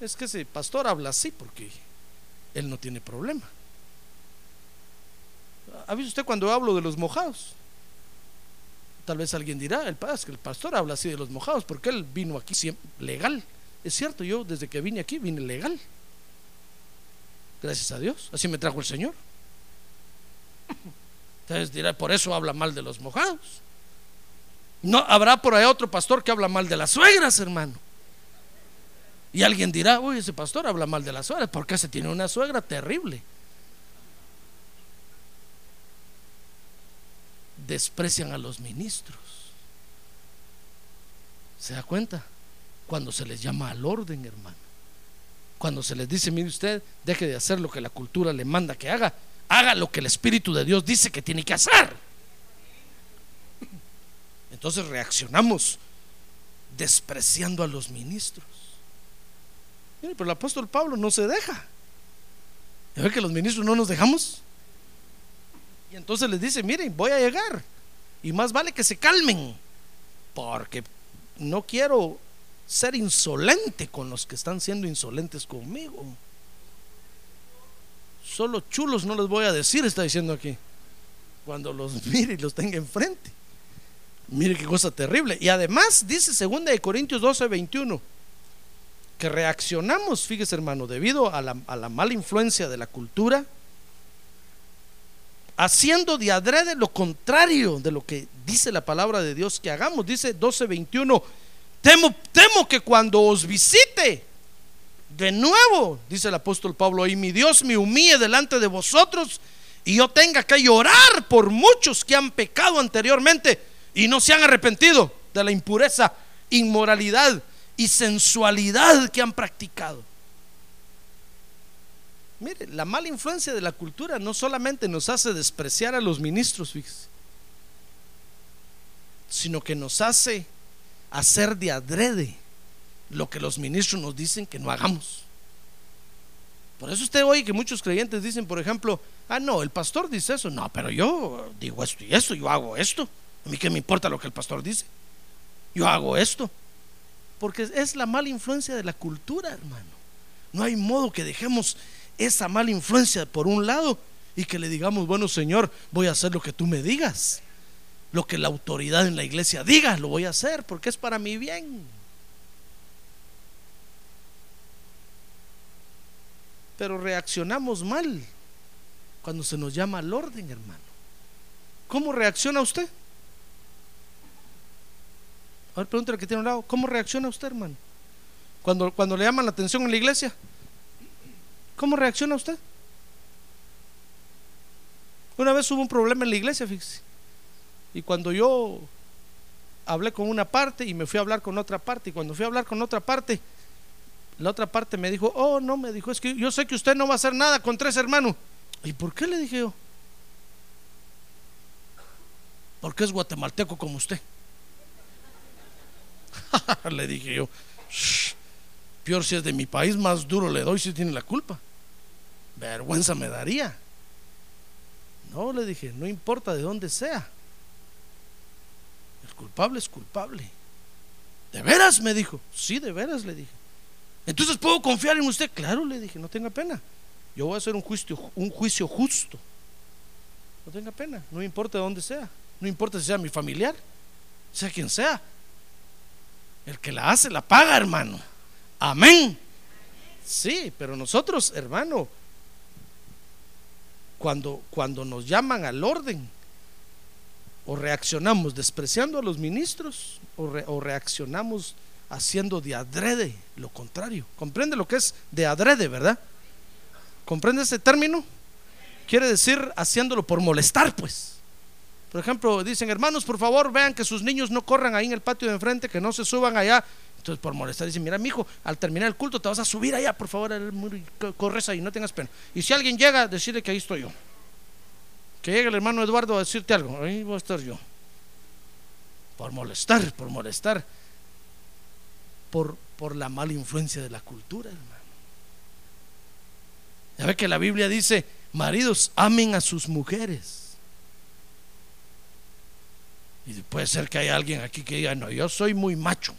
es que ese pastor habla así porque él no tiene problema. ¿Ha visto usted cuando hablo de los mojados? Tal vez alguien dirá, el, pa- es que el pastor habla así de los mojados porque él vino aquí siempre legal. Es cierto, yo desde que vine aquí vine legal. Gracias a Dios. Así me trajo el Señor. Entonces dirá, por eso habla mal de los mojados. No habrá por ahí otro pastor que habla mal de las suegras, hermano. Y alguien dirá, uy, ese pastor habla mal de las suegras, porque se tiene una suegra terrible. Desprecian a los ministros. ¿Se da cuenta? Cuando se les llama al orden, hermano. Cuando se les dice, mire usted, deje de hacer lo que la cultura le manda que haga, haga lo que el Espíritu de Dios dice que tiene que hacer. Entonces reaccionamos despreciando a los ministros. Mire, pero el apóstol Pablo no se deja. ¿Ya ve que los ministros no nos dejamos? Y entonces les dice, miren, voy a llegar. Y más vale que se calmen. Porque no quiero ser insolente con los que están siendo insolentes conmigo. Solo chulos no les voy a decir, está diciendo aquí. Cuando los *laughs* mire y los tenga enfrente. Mire qué cosa terrible. Y además dice 2 de Corintios 12, 21, que reaccionamos, fíjese hermano, debido a la, a la mala influencia de la cultura, haciendo de adrede lo contrario de lo que dice la palabra de Dios que hagamos. Dice 12, 21, temo, temo que cuando os visite, de nuevo, dice el apóstol Pablo, y mi Dios me humille delante de vosotros y yo tenga que llorar por muchos que han pecado anteriormente y no se han arrepentido de la impureza, inmoralidad y sensualidad que han practicado. Mire, la mala influencia de la cultura no solamente nos hace despreciar a los ministros, fíjese, sino que nos hace hacer de adrede lo que los ministros nos dicen que no hagamos. Por eso usted oye que muchos creyentes dicen, por ejemplo, ah, no, el pastor dice eso. No, pero yo digo esto y esto, yo hago esto. A mí qué me importa lo que el pastor dice. Yo hago esto. Porque es la mala influencia de la cultura, hermano. No hay modo que dejemos esa mala influencia por un lado y que le digamos, bueno, Señor, voy a hacer lo que tú me digas. Lo que la autoridad en la iglesia diga, lo voy a hacer porque es para mi bien. Pero reaccionamos mal cuando se nos llama al orden, hermano. ¿Cómo reacciona usted? A ver, pregúntale que tiene un lado. ¿Cómo reacciona usted, hermano? Cuando, cuando le llaman la atención en la iglesia. ¿Cómo reacciona usted? Una vez hubo un problema en la iglesia, fíjese. Y cuando yo hablé con una parte y me fui a hablar con otra parte, y cuando fui a hablar con otra parte, la otra parte me dijo, oh, no, me dijo, es que yo sé que usted no va a hacer nada contra ese hermano. ¿Y por qué le dije yo? Porque es guatemalteco como usted. *laughs* le dije yo, "Shh, peor si es de mi país, más duro le doy si tiene la culpa. Vergüenza me daría. No, le dije, no importa de dónde sea. El culpable es culpable. ¿De veras? Me dijo. Sí, de veras, le dije. Entonces puedo confiar en usted. Claro, le dije, no tenga pena. Yo voy a hacer un juicio, un juicio justo. No tenga pena, no importa de dónde sea. No importa si sea mi familiar, sea quien sea. El que la hace, la paga, hermano. Amén. Sí, pero nosotros, hermano, cuando, cuando nos llaman al orden, o reaccionamos despreciando a los ministros, o, o reaccionamos haciendo de adrede lo contrario. ¿Comprende lo que es de adrede, verdad? ¿Comprende ese término? Quiere decir haciéndolo por molestar, pues. Por ejemplo, dicen, hermanos, por favor, vean que sus niños no corran ahí en el patio de enfrente, que no se suban allá. Entonces, por molestar, dicen, mira, mi hijo, al terminar el culto te vas a subir allá, por favor, corres ahí, no tengas pena. Y si alguien llega, decirle que ahí estoy yo. Que llegue el hermano Eduardo a decirte algo, ahí voy a estar yo. Por molestar, por molestar. Por, por la mala influencia de la cultura, hermano. Ya ve que la Biblia dice, maridos, amen a sus mujeres. Y puede ser que haya alguien aquí que diga, no, yo soy muy macho.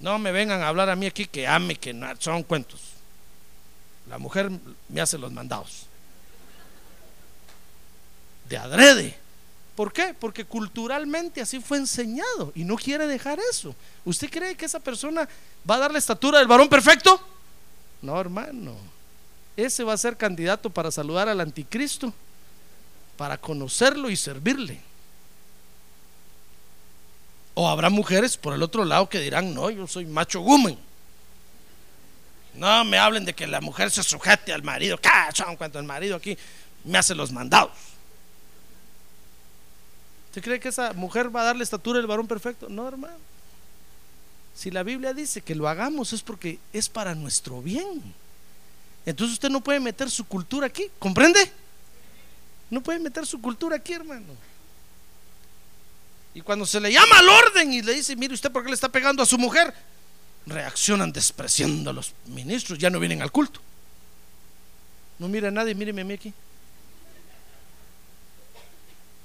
No me vengan a hablar a mí aquí que ame, que no, son cuentos. La mujer me hace los mandados. De adrede. ¿Por qué? Porque culturalmente así fue enseñado y no quiere dejar eso. ¿Usted cree que esa persona va a dar la estatura del varón perfecto? No, hermano. Ese va a ser candidato para saludar al anticristo, para conocerlo y servirle. O habrá mujeres por el otro lado que dirán, no, yo soy macho gumen. No me hablen de que la mujer se sujete al marido. Cachón, cuando el marido aquí me hace los mandados. ¿Usted cree que esa mujer va a darle estatura al varón perfecto? No, hermano. Si la Biblia dice que lo hagamos es porque es para nuestro bien. Entonces usted no puede meter su cultura aquí, ¿comprende? No puede meter su cultura aquí, hermano. Y cuando se le llama al orden y le dice, mire usted por qué le está pegando a su mujer, reaccionan despreciando a los ministros, ya no vienen al culto. No mira a nadie, míreme a mí aquí.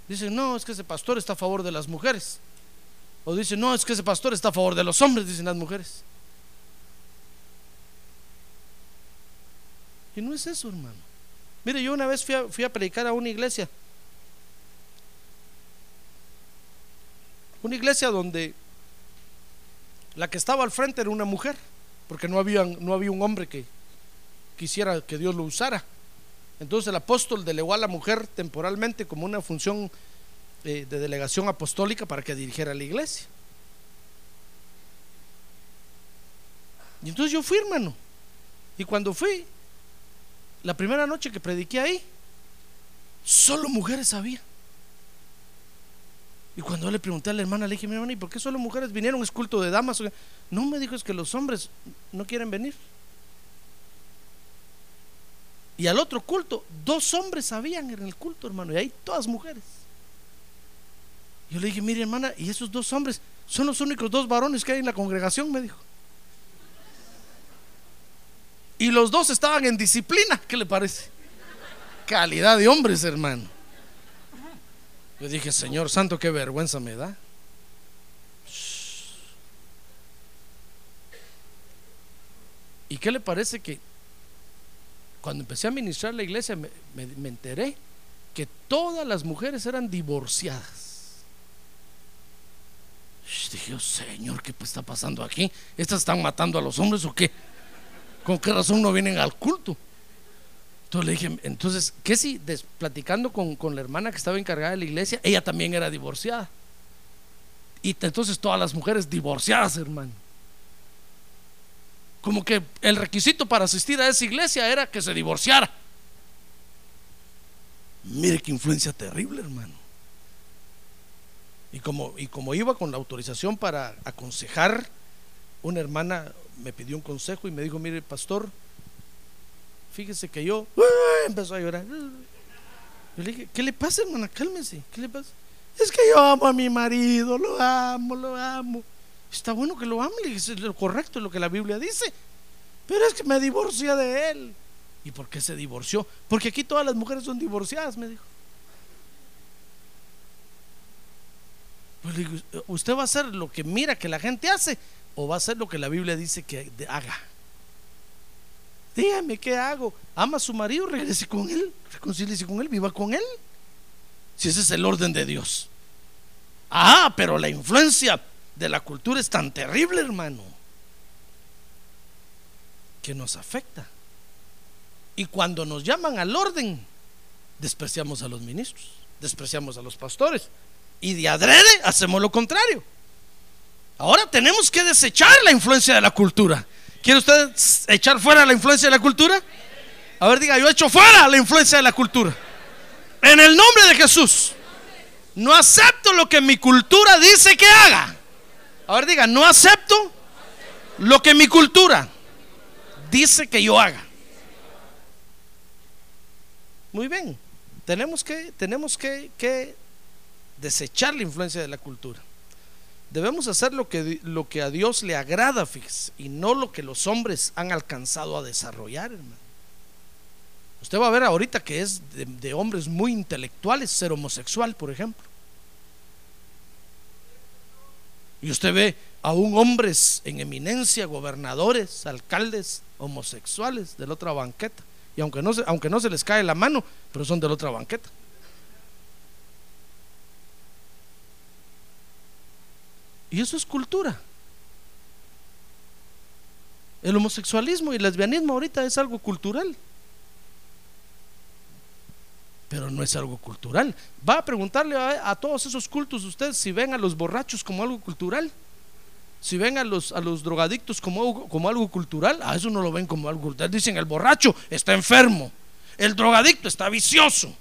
Dicen, no, es que ese pastor está a favor de las mujeres. O dicen, no, es que ese pastor está a favor de los hombres, dicen las mujeres. Y no es eso, hermano. Mire, yo una vez fui a, fui a predicar a una iglesia. Una iglesia donde la que estaba al frente era una mujer, porque no había, no había un hombre que quisiera que Dios lo usara. Entonces el apóstol delegó a la mujer temporalmente como una función eh, de delegación apostólica para que dirigiera la iglesia. Y entonces yo fui, hermano. Y cuando fui, la primera noche que prediqué ahí, solo mujeres había. Y cuando yo le pregunté a la hermana, le dije, mi hermana, ¿y por qué solo mujeres vinieron? Es culto de damas. No, me dijo, es que los hombres no quieren venir. Y al otro culto, dos hombres habían en el culto, hermano, y ahí todas mujeres. Yo le dije, mire hermana, y esos dos hombres son los únicos dos varones que hay en la congregación, me dijo. Y los dos estaban en disciplina, ¿qué le parece? Calidad de hombres, hermano. Yo dije, Señor Santo, qué vergüenza me da. ¿Y qué le parece que cuando empecé a ministrar la iglesia me, me enteré que todas las mujeres eran divorciadas? Dije, oh, Señor, ¿qué está pasando aquí? ¿Estas están matando a los hombres o qué? ¿Con qué razón no vienen al culto? Entonces le dije, entonces, ¿qué si platicando con, con la hermana que estaba encargada de la iglesia, ella también era divorciada? Y entonces todas las mujeres divorciadas, hermano. Como que el requisito para asistir a esa iglesia era que se divorciara. Mire qué influencia terrible, hermano. Y como, y como iba con la autorización para aconsejar, una hermana me pidió un consejo y me dijo, mire, pastor, fíjese que yo empezó a llorar. Yo le dije, ¿qué le pasa, hermana? Cálmese, ¿qué le pasa? Es que yo amo a mi marido, lo amo, lo amo. Está bueno que lo ame, es lo correcto, lo que la Biblia dice. Pero es que me divorcia de él. ¿Y por qué se divorció? Porque aquí todas las mujeres son divorciadas, me dijo. Pues le digo, ¿usted va a hacer lo que mira que la gente hace o va a hacer lo que la Biblia dice que haga? Dígame, ¿qué hago? Ama a su marido, regrese con él, reconcíliese con él, viva con él. Si ese es el orden de Dios. Ah, pero la influencia de la cultura es tan terrible, hermano, que nos afecta. Y cuando nos llaman al orden, despreciamos a los ministros, despreciamos a los pastores. Y de adrede hacemos lo contrario. Ahora tenemos que desechar la influencia de la cultura. ¿Quiere usted echar fuera la influencia de la cultura? A ver, diga, yo echo fuera la influencia de la cultura. En el nombre de Jesús. No acepto lo que mi cultura dice que haga. A ver, diga, no acepto lo que mi cultura dice que yo haga. Muy bien. Tenemos que, tenemos que, que desechar la influencia de la cultura. Debemos hacer lo que, lo que a Dios le agrada, fíjese, y no lo que los hombres han alcanzado a desarrollar, hermano. Usted va a ver ahorita que es de, hombres muy intelectuales ser homosexual, por ejemplo. Y usted ve aún hombres en eminencia, gobernadores, alcaldes homosexuales de la otra banqueta. Y aunque no se, aunque no se les cae la mano, pero son de la otra banqueta. Y eso es cultura. El homosexualismo y el lesbianismo ahorita es algo cultural. Pero no es algo cultural. Va a preguntarle a, todos esos cultos ustedes si ven a los borrachos como algo cultural. Si ven a los, a los drogadictos como, como algo cultural, a eso no lo ven como algo cultural. Dicen el borracho está enfermo, el drogadicto está vicioso.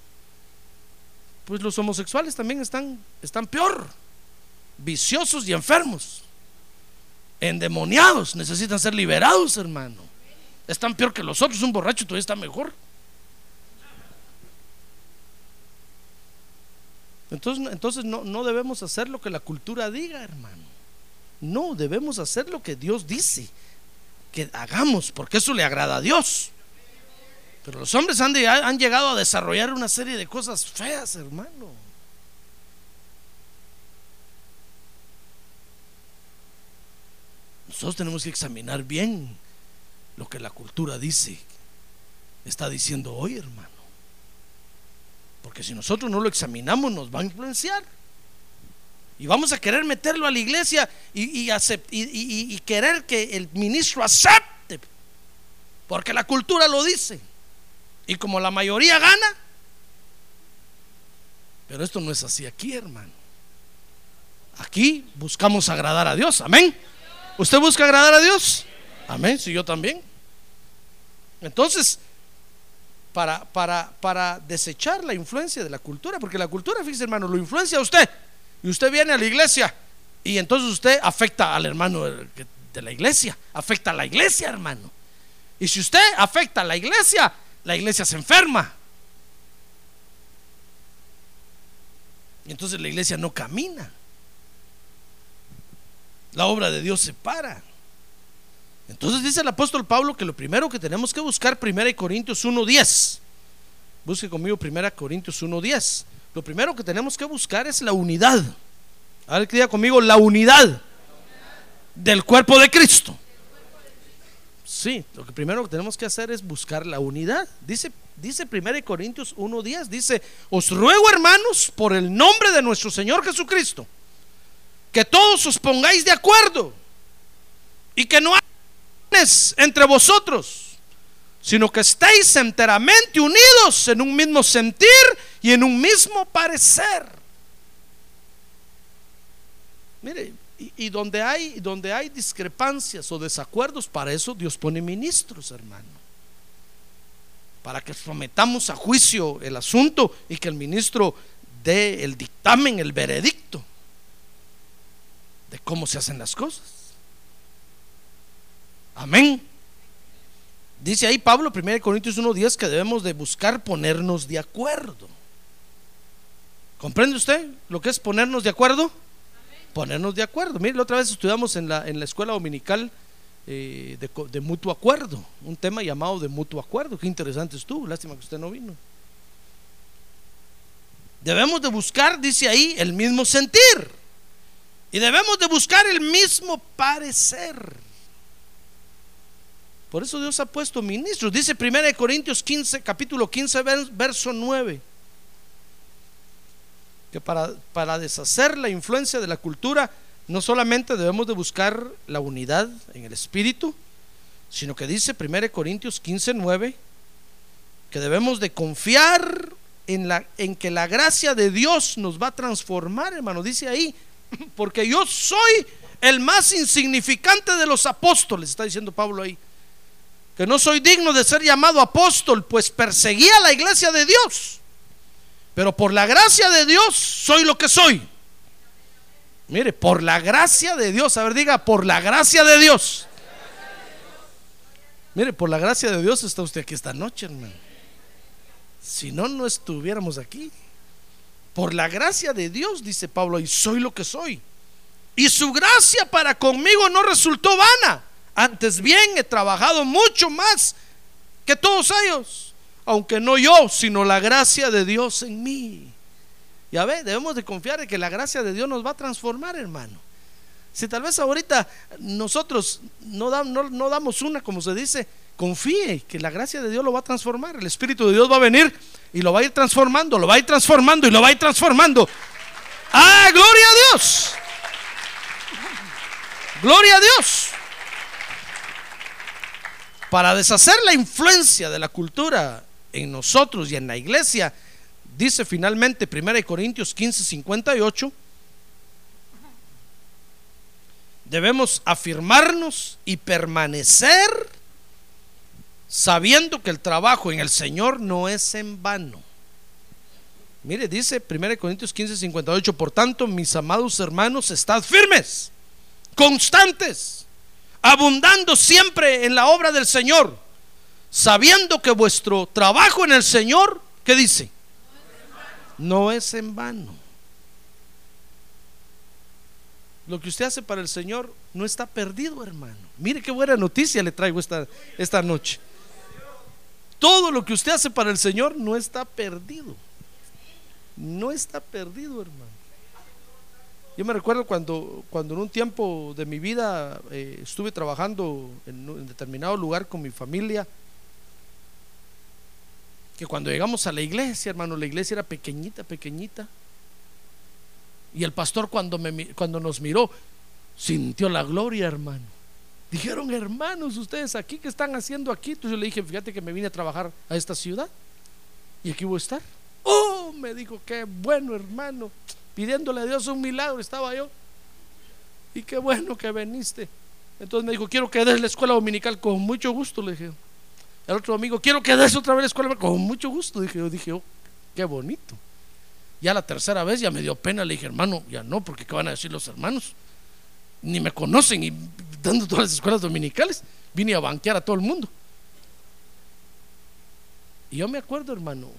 Pues los homosexuales también están, están peor, viciosos y enfermos, endemoniados, necesitan ser liberados, hermano. Están peor que los otros, un borracho todavía está mejor. Entonces, entonces no, no debemos hacer lo que la cultura diga, hermano. No, debemos hacer lo que Dios dice que hagamos, porque eso le agrada a Dios. Pero los hombres han, han llegado a desarrollar una serie de cosas feas, hermano. Nosotros tenemos que examinar bien lo que la cultura dice, está diciendo hoy, hermano. Porque si nosotros no lo examinamos, nos va a influenciar. Y vamos a querer meterlo a la iglesia y, querer que el ministro acepte. Porque la cultura lo dice. Y como la mayoría gana. Pero esto no es así aquí, hermano. Aquí buscamos agradar a Dios. Amén. ¿Usted busca agradar a Dios? Amén. Si yo también. Entonces, para, para, para desechar la influencia de la cultura, porque la cultura, fíjese hermano, lo influencia a usted. Y usted viene a la iglesia y entonces usted afecta al hermano de la iglesia, afecta a la iglesia, hermano. Y si usted afecta a la iglesia, la iglesia se enferma. Y entonces la iglesia no camina. La obra de Dios se para. Entonces dice el apóstol Pablo que lo primero que tenemos que buscar, 1 Corintios 1.10. Busque conmigo 1 Corintios 1.10. Lo primero que tenemos que buscar es la unidad. A ver, diga conmigo, la unidad del cuerpo de Cristo. Sí, lo que primero que tenemos que hacer es buscar la unidad. Dice, dice 1 Corintios 1.10, dice, os ruego hermanos por el nombre de nuestro Señor Jesucristo, que todos os pongáis de acuerdo y que no divisiones entre vosotros, sino que estéis enteramente unidos en un mismo sentir y en un mismo parecer. Mire, y, y donde hay donde hay discrepancias o desacuerdos, para eso Dios pone ministros, hermano. Para que sometamos a juicio el asunto y que el ministro dé el dictamen, el veredicto de cómo se hacen las cosas. Amén. Dice ahí Pablo, 1 Corintios 1.10, que debemos de buscar ponernos de acuerdo. ¿Comprende usted lo que es ponernos de acuerdo? Ponernos de acuerdo. Mire, la otra vez estudiamos en la, en la escuela dominical eh, de, de mutuo acuerdo, un tema llamado de mutuo acuerdo. Qué interesante estuvo, lástima que usted no vino. Debemos de buscar, dice ahí, el mismo sentir. Y debemos de buscar el mismo parecer. Por eso Dios ha puesto ministros. Dice 1 Corintios 15, capítulo 15, vers- verso 9. Que para, para deshacer la influencia de la cultura, no solamente debemos de buscar la unidad en el espíritu, sino que dice 1 Corintios 15, 9, que debemos de confiar en, la, en que la gracia de Dios nos va a transformar, hermano. Dice ahí, porque yo soy el más insignificante de los apóstoles, está diciendo Pablo ahí. Que no soy digno de ser llamado apóstol, pues perseguía la iglesia de Dios. Pero por la gracia de Dios soy lo que soy. Mire, por la gracia de Dios, a ver, diga, por la gracia de Dios. Mire, por la gracia de Dios está usted aquí esta noche, hermano. Si no, no estuviéramos aquí. Por la gracia de Dios, dice Pablo, y soy lo que soy. Y su gracia para conmigo no resultó vana. Antes bien, he trabajado mucho más que todos ellos. Aunque no yo, sino la gracia de Dios en mí. Ya ve, debemos de confiar en que la gracia de Dios nos va a transformar, hermano. Si tal vez ahorita nosotros no, no damos una, como se dice, confíe que la gracia de Dios lo va a transformar. El Espíritu de Dios va a venir y lo va a ir transformando, lo va a ir transformando y lo va a ir transformando. ¡Ah, gloria a Dios! ¡Gloria a Dios! Para deshacer la influencia de la cultura en nosotros y en la iglesia, dice finalmente 1 Corintios 15, 58, debemos afirmarnos y permanecer sabiendo que el trabajo en el Señor no es en vano. Mire, dice 1 Corintios 15, 58, por tanto, mis amados hermanos, estad firmes, constantes, abundando siempre en la obra del Señor, sabiendo que vuestro trabajo en el Señor, ¿qué dice? No es en vano. Lo que usted hace para el Señor no está perdido, hermano. Mire qué buena noticia le traigo esta, esta noche. Todo lo que usted hace para el Señor no está perdido. No está perdido, hermano. Yo me recuerdo cuando, cuando en un tiempo de mi vida eh, estuve trabajando en, en determinado lugar con mi familia, que cuando llegamos a la iglesia, hermano, la iglesia era pequeñita, pequeñita. Y el pastor cuando, me, cuando nos miró, sintió la gloria, hermano. Dijeron, hermanos, ustedes aquí, ¿qué están haciendo aquí? Entonces yo le dije, fíjate que me vine a trabajar a esta ciudad y aquí voy a estar. Oh, me dijo, qué bueno, hermano. Pidiéndole a Dios un milagro estaba yo. Y qué bueno que viniste. Entonces me dijo, quiero que des la escuela dominical con mucho gusto, le dije. El otro amigo, quiero que des otra vez la escuela con mucho gusto. Dije, yo dije, oh, qué bonito. Ya la tercera vez ya me dio pena, le dije, hermano, ya no, porque ¿qué van a decir los hermanos? Ni me conocen y dando todas las escuelas dominicales, vine a banquear a todo el mundo. Y yo me acuerdo, hermano,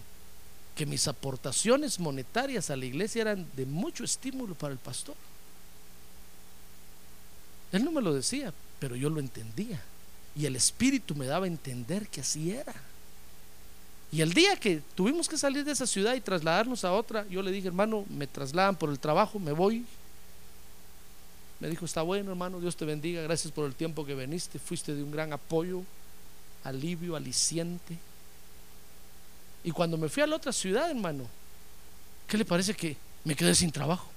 que mis aportaciones monetarias a la iglesia eran de mucho estímulo para el pastor. Él no me lo decía, pero yo lo entendía. Y el Espíritu me daba a entender que así era. Y el día que tuvimos que salir de esa ciudad y trasladarnos a otra, yo le dije, hermano, me trasladan por el trabajo, me voy. Me dijo, está bueno, hermano, Dios te bendiga, gracias por el tiempo que viniste, fuiste de un gran apoyo, alivio, aliciente. Y cuando me fui a la otra ciudad, hermano, ¿qué le parece que me quedé sin trabajo?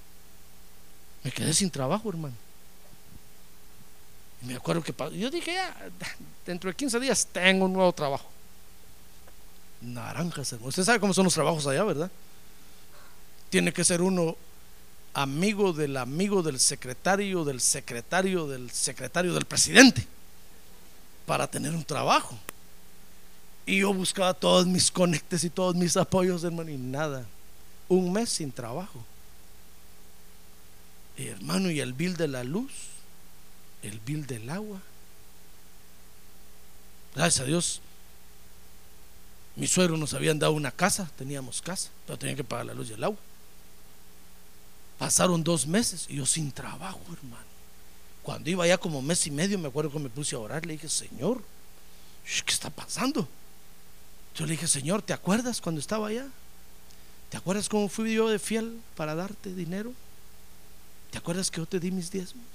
Me quedé sin trabajo, hermano. Y me acuerdo que yo dije, ya, dentro de 15 días tengo un nuevo trabajo. Naranjas, hermano. Usted sabe cómo son los trabajos allá, ¿verdad? Tiene que ser uno amigo del amigo del secretario, del secretario, del secretario del presidente, para tener un trabajo. Y yo buscaba todos mis conectes y todos mis apoyos, hermano, y nada. Un mes sin trabajo. Hermano, y el bill de la luz, el bill del agua. Gracias a Dios, mis suegros nos habían dado una casa, teníamos casa, pero tenían que pagar la luz y el agua. Pasaron dos meses y yo sin trabajo, hermano. Cuando iba ya como mes y medio, me acuerdo que me puse a orar, le dije, Señor, ¿qué está pasando? Yo le dije, Señor, ¿te acuerdas cuando estaba allá? ¿Te acuerdas cómo fui yo de fiel para darte dinero? ¿Te acuerdas que yo te di mis diezmos?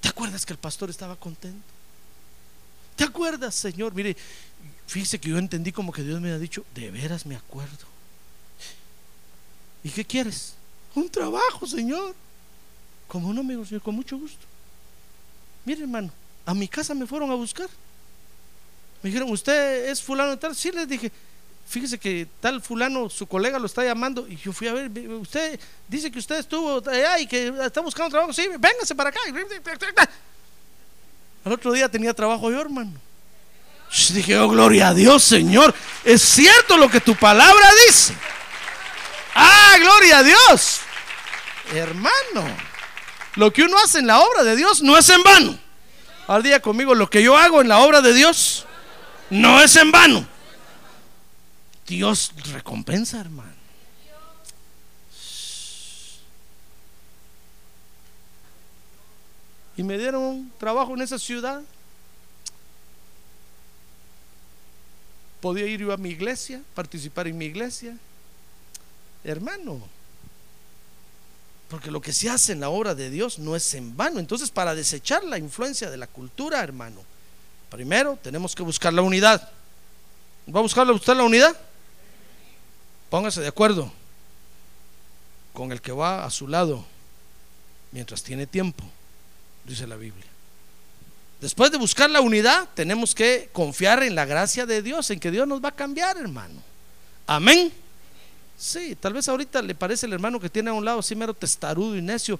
¿Te acuerdas que el pastor estaba contento? ¿Te acuerdas, Señor? Mire, fíjese que yo entendí como que Dios me ha dicho, de veras me acuerdo. ¿Y qué quieres? Un trabajo, Señor. Como no, amigo, Señor, con mucho gusto. Mire, hermano, a mi casa me fueron a buscar. Me dijeron, ¿usted es fulano tal? Sí, les dije, fíjese que tal fulano, su colega lo está llamando. Y yo fui a ver, usted dice que usted estuvo allá y que está buscando trabajo. Sí, véngase para acá. Al otro día tenía trabajo yo, hermano. Dije, oh, gloria a Dios, Señor. Es cierto lo que tu palabra dice. Ah, gloria a Dios. Hermano, lo que uno hace en la obra de Dios no es en vano. Al día conmigo, lo que yo hago en la obra de Dios no es en vano. Dios recompensa, hermano. Y me dieron trabajo en esa ciudad. Podía ir yo a mi iglesia, participar en mi iglesia. Hermano, porque lo que se hace en la obra de Dios no es en vano. Entonces, para desechar la influencia de la cultura, hermano, primero tenemos que buscar la unidad. ¿Va a buscar usted la unidad? Póngase de acuerdo con el que va a su lado mientras tiene tiempo, dice la Biblia. Después de buscar la unidad, tenemos que confiar en la gracia de Dios, en que Dios nos va a cambiar, hermano. Amén. Sí, tal vez ahorita le parece el hermano que tiene a un lado así mero testarudo y necio.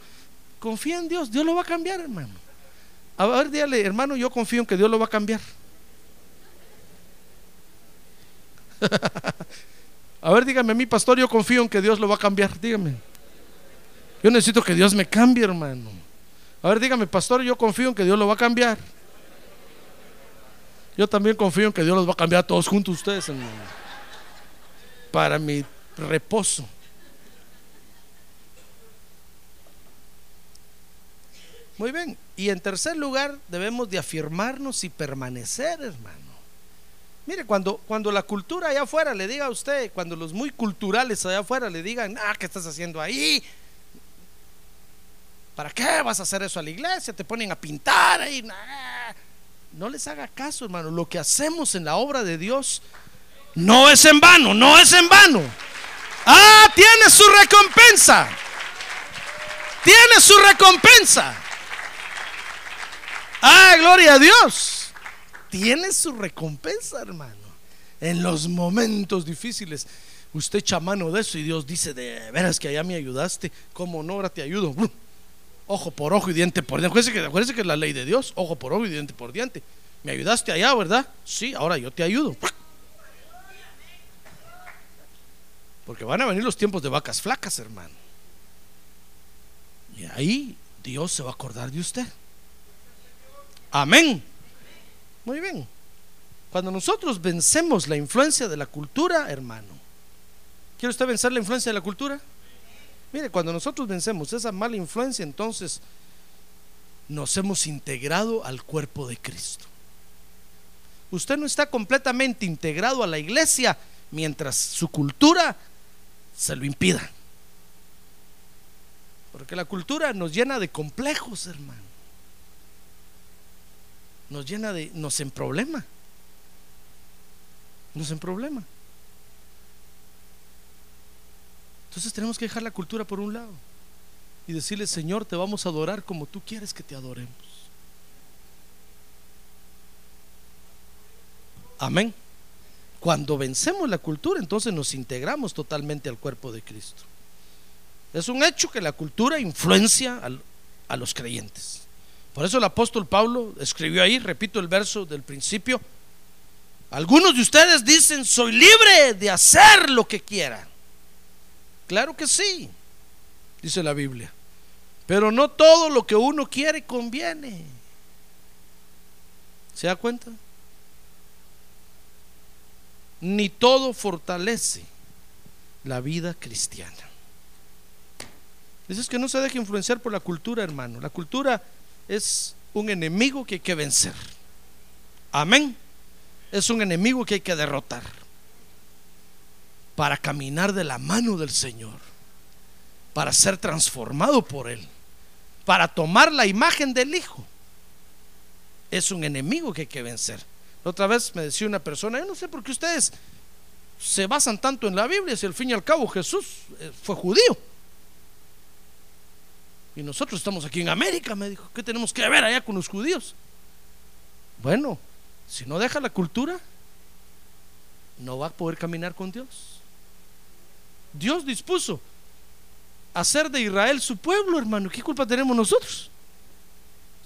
Confía en Dios, Dios lo va a cambiar, hermano. A ver, dígale, hermano, yo confío en que Dios lo va a cambiar. *laughs* a ver, dígame a mí, pastor, yo confío en que Dios lo va a cambiar. Dígame. Yo necesito que Dios me cambie, hermano. A ver, dígame, pastor, yo confío en que Dios lo va a cambiar. Yo también confío en que Dios los va a cambiar a todos juntos ustedes, hermano. Para mi reposo. Muy bien. Y en tercer lugar, debemos de afirmarnos y permanecer, hermano. Mire, cuando, cuando la cultura allá afuera le diga a usted, cuando los muy culturales allá afuera le digan, ah, ¿qué estás haciendo ahí? ¿Para qué vas a hacer eso a la iglesia? Te ponen a pintar ahí. No les haga caso, hermano. Lo que hacemos en la obra de Dios no es en vano, no es en vano. Ah, tiene su recompensa. Tiene su recompensa. Ah, gloria a Dios. Tiene su recompensa, hermano. En los momentos difíciles. Usted echa mano de eso y Dios dice, de veras que allá me ayudaste. Como no, ahora te ayudo. Ojo por ojo y diente por diente. Acuérdense que, que es la ley de Dios. Ojo por ojo y diente por diente. Me ayudaste allá, ¿verdad? Sí, ahora yo te ayudo. Porque van a venir los tiempos de vacas flacas, hermano. Y ahí Dios se va a acordar de usted. Amén. Muy bien. Cuando nosotros vencemos la influencia de la cultura, hermano. ¿Quiere usted vencer la influencia de la cultura? Mire, cuando nosotros vencemos esa mala influencia, entonces nos hemos integrado al cuerpo de Cristo. Usted no está completamente integrado a la iglesia mientras su cultura se lo impida. Porque la cultura nos llena de complejos, hermano. Nos llena de, nos en problema. Nos en problema. Entonces tenemos que dejar la cultura por un lado y decirle, Señor, te vamos a adorar como tú quieres que te adoremos. Amén. Cuando vencemos la cultura, entonces nos integramos totalmente al cuerpo de Cristo. Es un hecho que la cultura influencia a los creyentes. Por eso el apóstol Pablo escribió ahí, repito el verso del principio, algunos de ustedes dicen, soy libre de hacer lo que quiera. Claro que sí, dice la Biblia. Pero no todo lo que uno quiere conviene. ¿Se da cuenta? Ni todo fortalece la vida cristiana. Eso es que no se deje influenciar por la cultura, hermano. La cultura es un enemigo que hay que vencer. Amén. Es un enemigo que hay que derrotar para caminar de la mano del Señor, para ser transformado por Él, para tomar la imagen del Hijo. Es un enemigo que hay que vencer. Otra vez me decía una persona, yo no sé por qué ustedes se basan tanto en la Biblia si al fin y al cabo Jesús eh, fue judío. Y nosotros estamos aquí en América, me dijo, ¿qué tenemos que ver allá con los judíos? Bueno, si no deja la cultura, no va a poder caminar con Dios. Dios dispuso hacer de Israel su pueblo, hermano. ¿Qué culpa tenemos nosotros?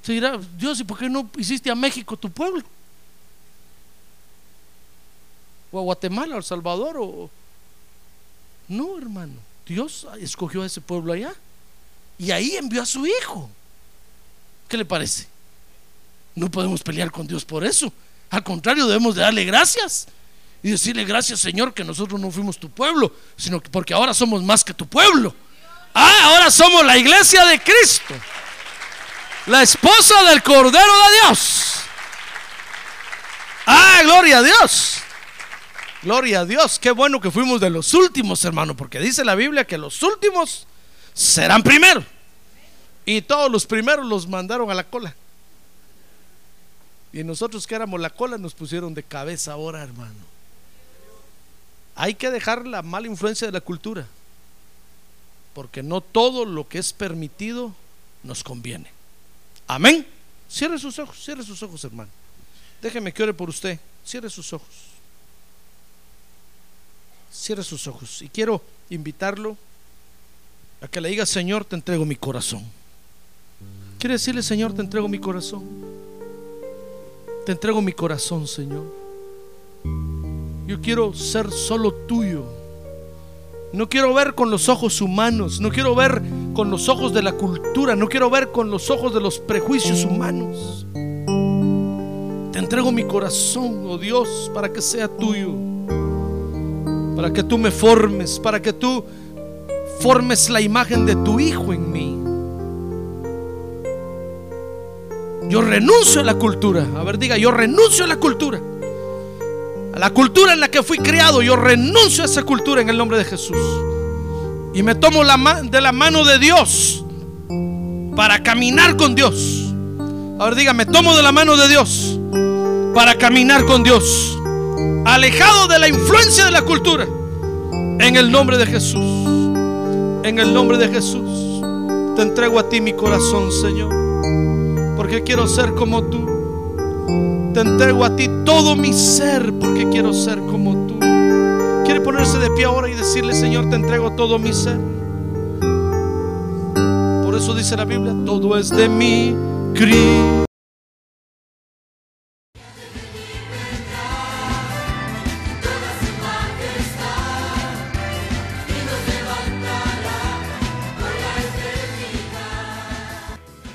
Se dirá, Dios, ¿y por qué no hiciste a México tu pueblo? O a Guatemala, o El Salvador, o... No, hermano. Dios escogió a ese pueblo allá. Y ahí envió a su hijo. ¿Qué le parece? No podemos pelear con Dios por eso. Al contrario, debemos de darle gracias y decirle gracias Señor que nosotros no fuimos tu pueblo, sino que porque ahora somos más que tu pueblo. Ah, ahora somos la iglesia de Cristo, la esposa del Cordero de Dios. Ah, gloria a Dios. Gloria a Dios. Qué bueno que fuimos de los últimos, hermano, porque dice la Biblia que los últimos serán primero. Y todos los primeros los mandaron a la cola. Y nosotros que éramos la cola nos pusieron de cabeza ahora, hermano. Hay que dejar la mala influencia de la cultura. Porque no todo lo que es permitido nos conviene. Amén. Cierre sus ojos, cierre sus ojos, hermano. Déjeme que ore por usted. Cierre sus ojos. Cierre sus ojos. Y quiero invitarlo a que le diga, Señor, te entrego mi corazón. Quiere decirle, Señor, te entrego mi corazón. Te entrego mi corazón, Señor. Yo quiero ser solo tuyo. No quiero ver con los ojos humanos, no quiero ver con los ojos de la cultura, no quiero ver con los ojos de los prejuicios humanos. Te entrego mi corazón, oh Dios, para que sea tuyo, para que tú me formes, para que tú formes la imagen de tu Hijo en mí. Yo renuncio a la cultura. A ver, diga, yo renuncio a la cultura. A la cultura en la que fui criado, yo renuncio a esa cultura en el nombre de Jesús. Y me tomo la de la mano de Dios para caminar con Dios. A ver, diga, me tomo de la mano de Dios para caminar con Dios. Alejado de la influencia de la cultura. En el nombre de Jesús. En el nombre de Jesús, te entrego a ti mi corazón, Señor, porque quiero ser como tú. Te entrego a ti todo mi ser, porque quiero ser como tú. Quiere ponerse de pie ahora y decirle, Señor, te entrego todo mi ser. Por eso dice la Biblia, todo es de mí, Cristo.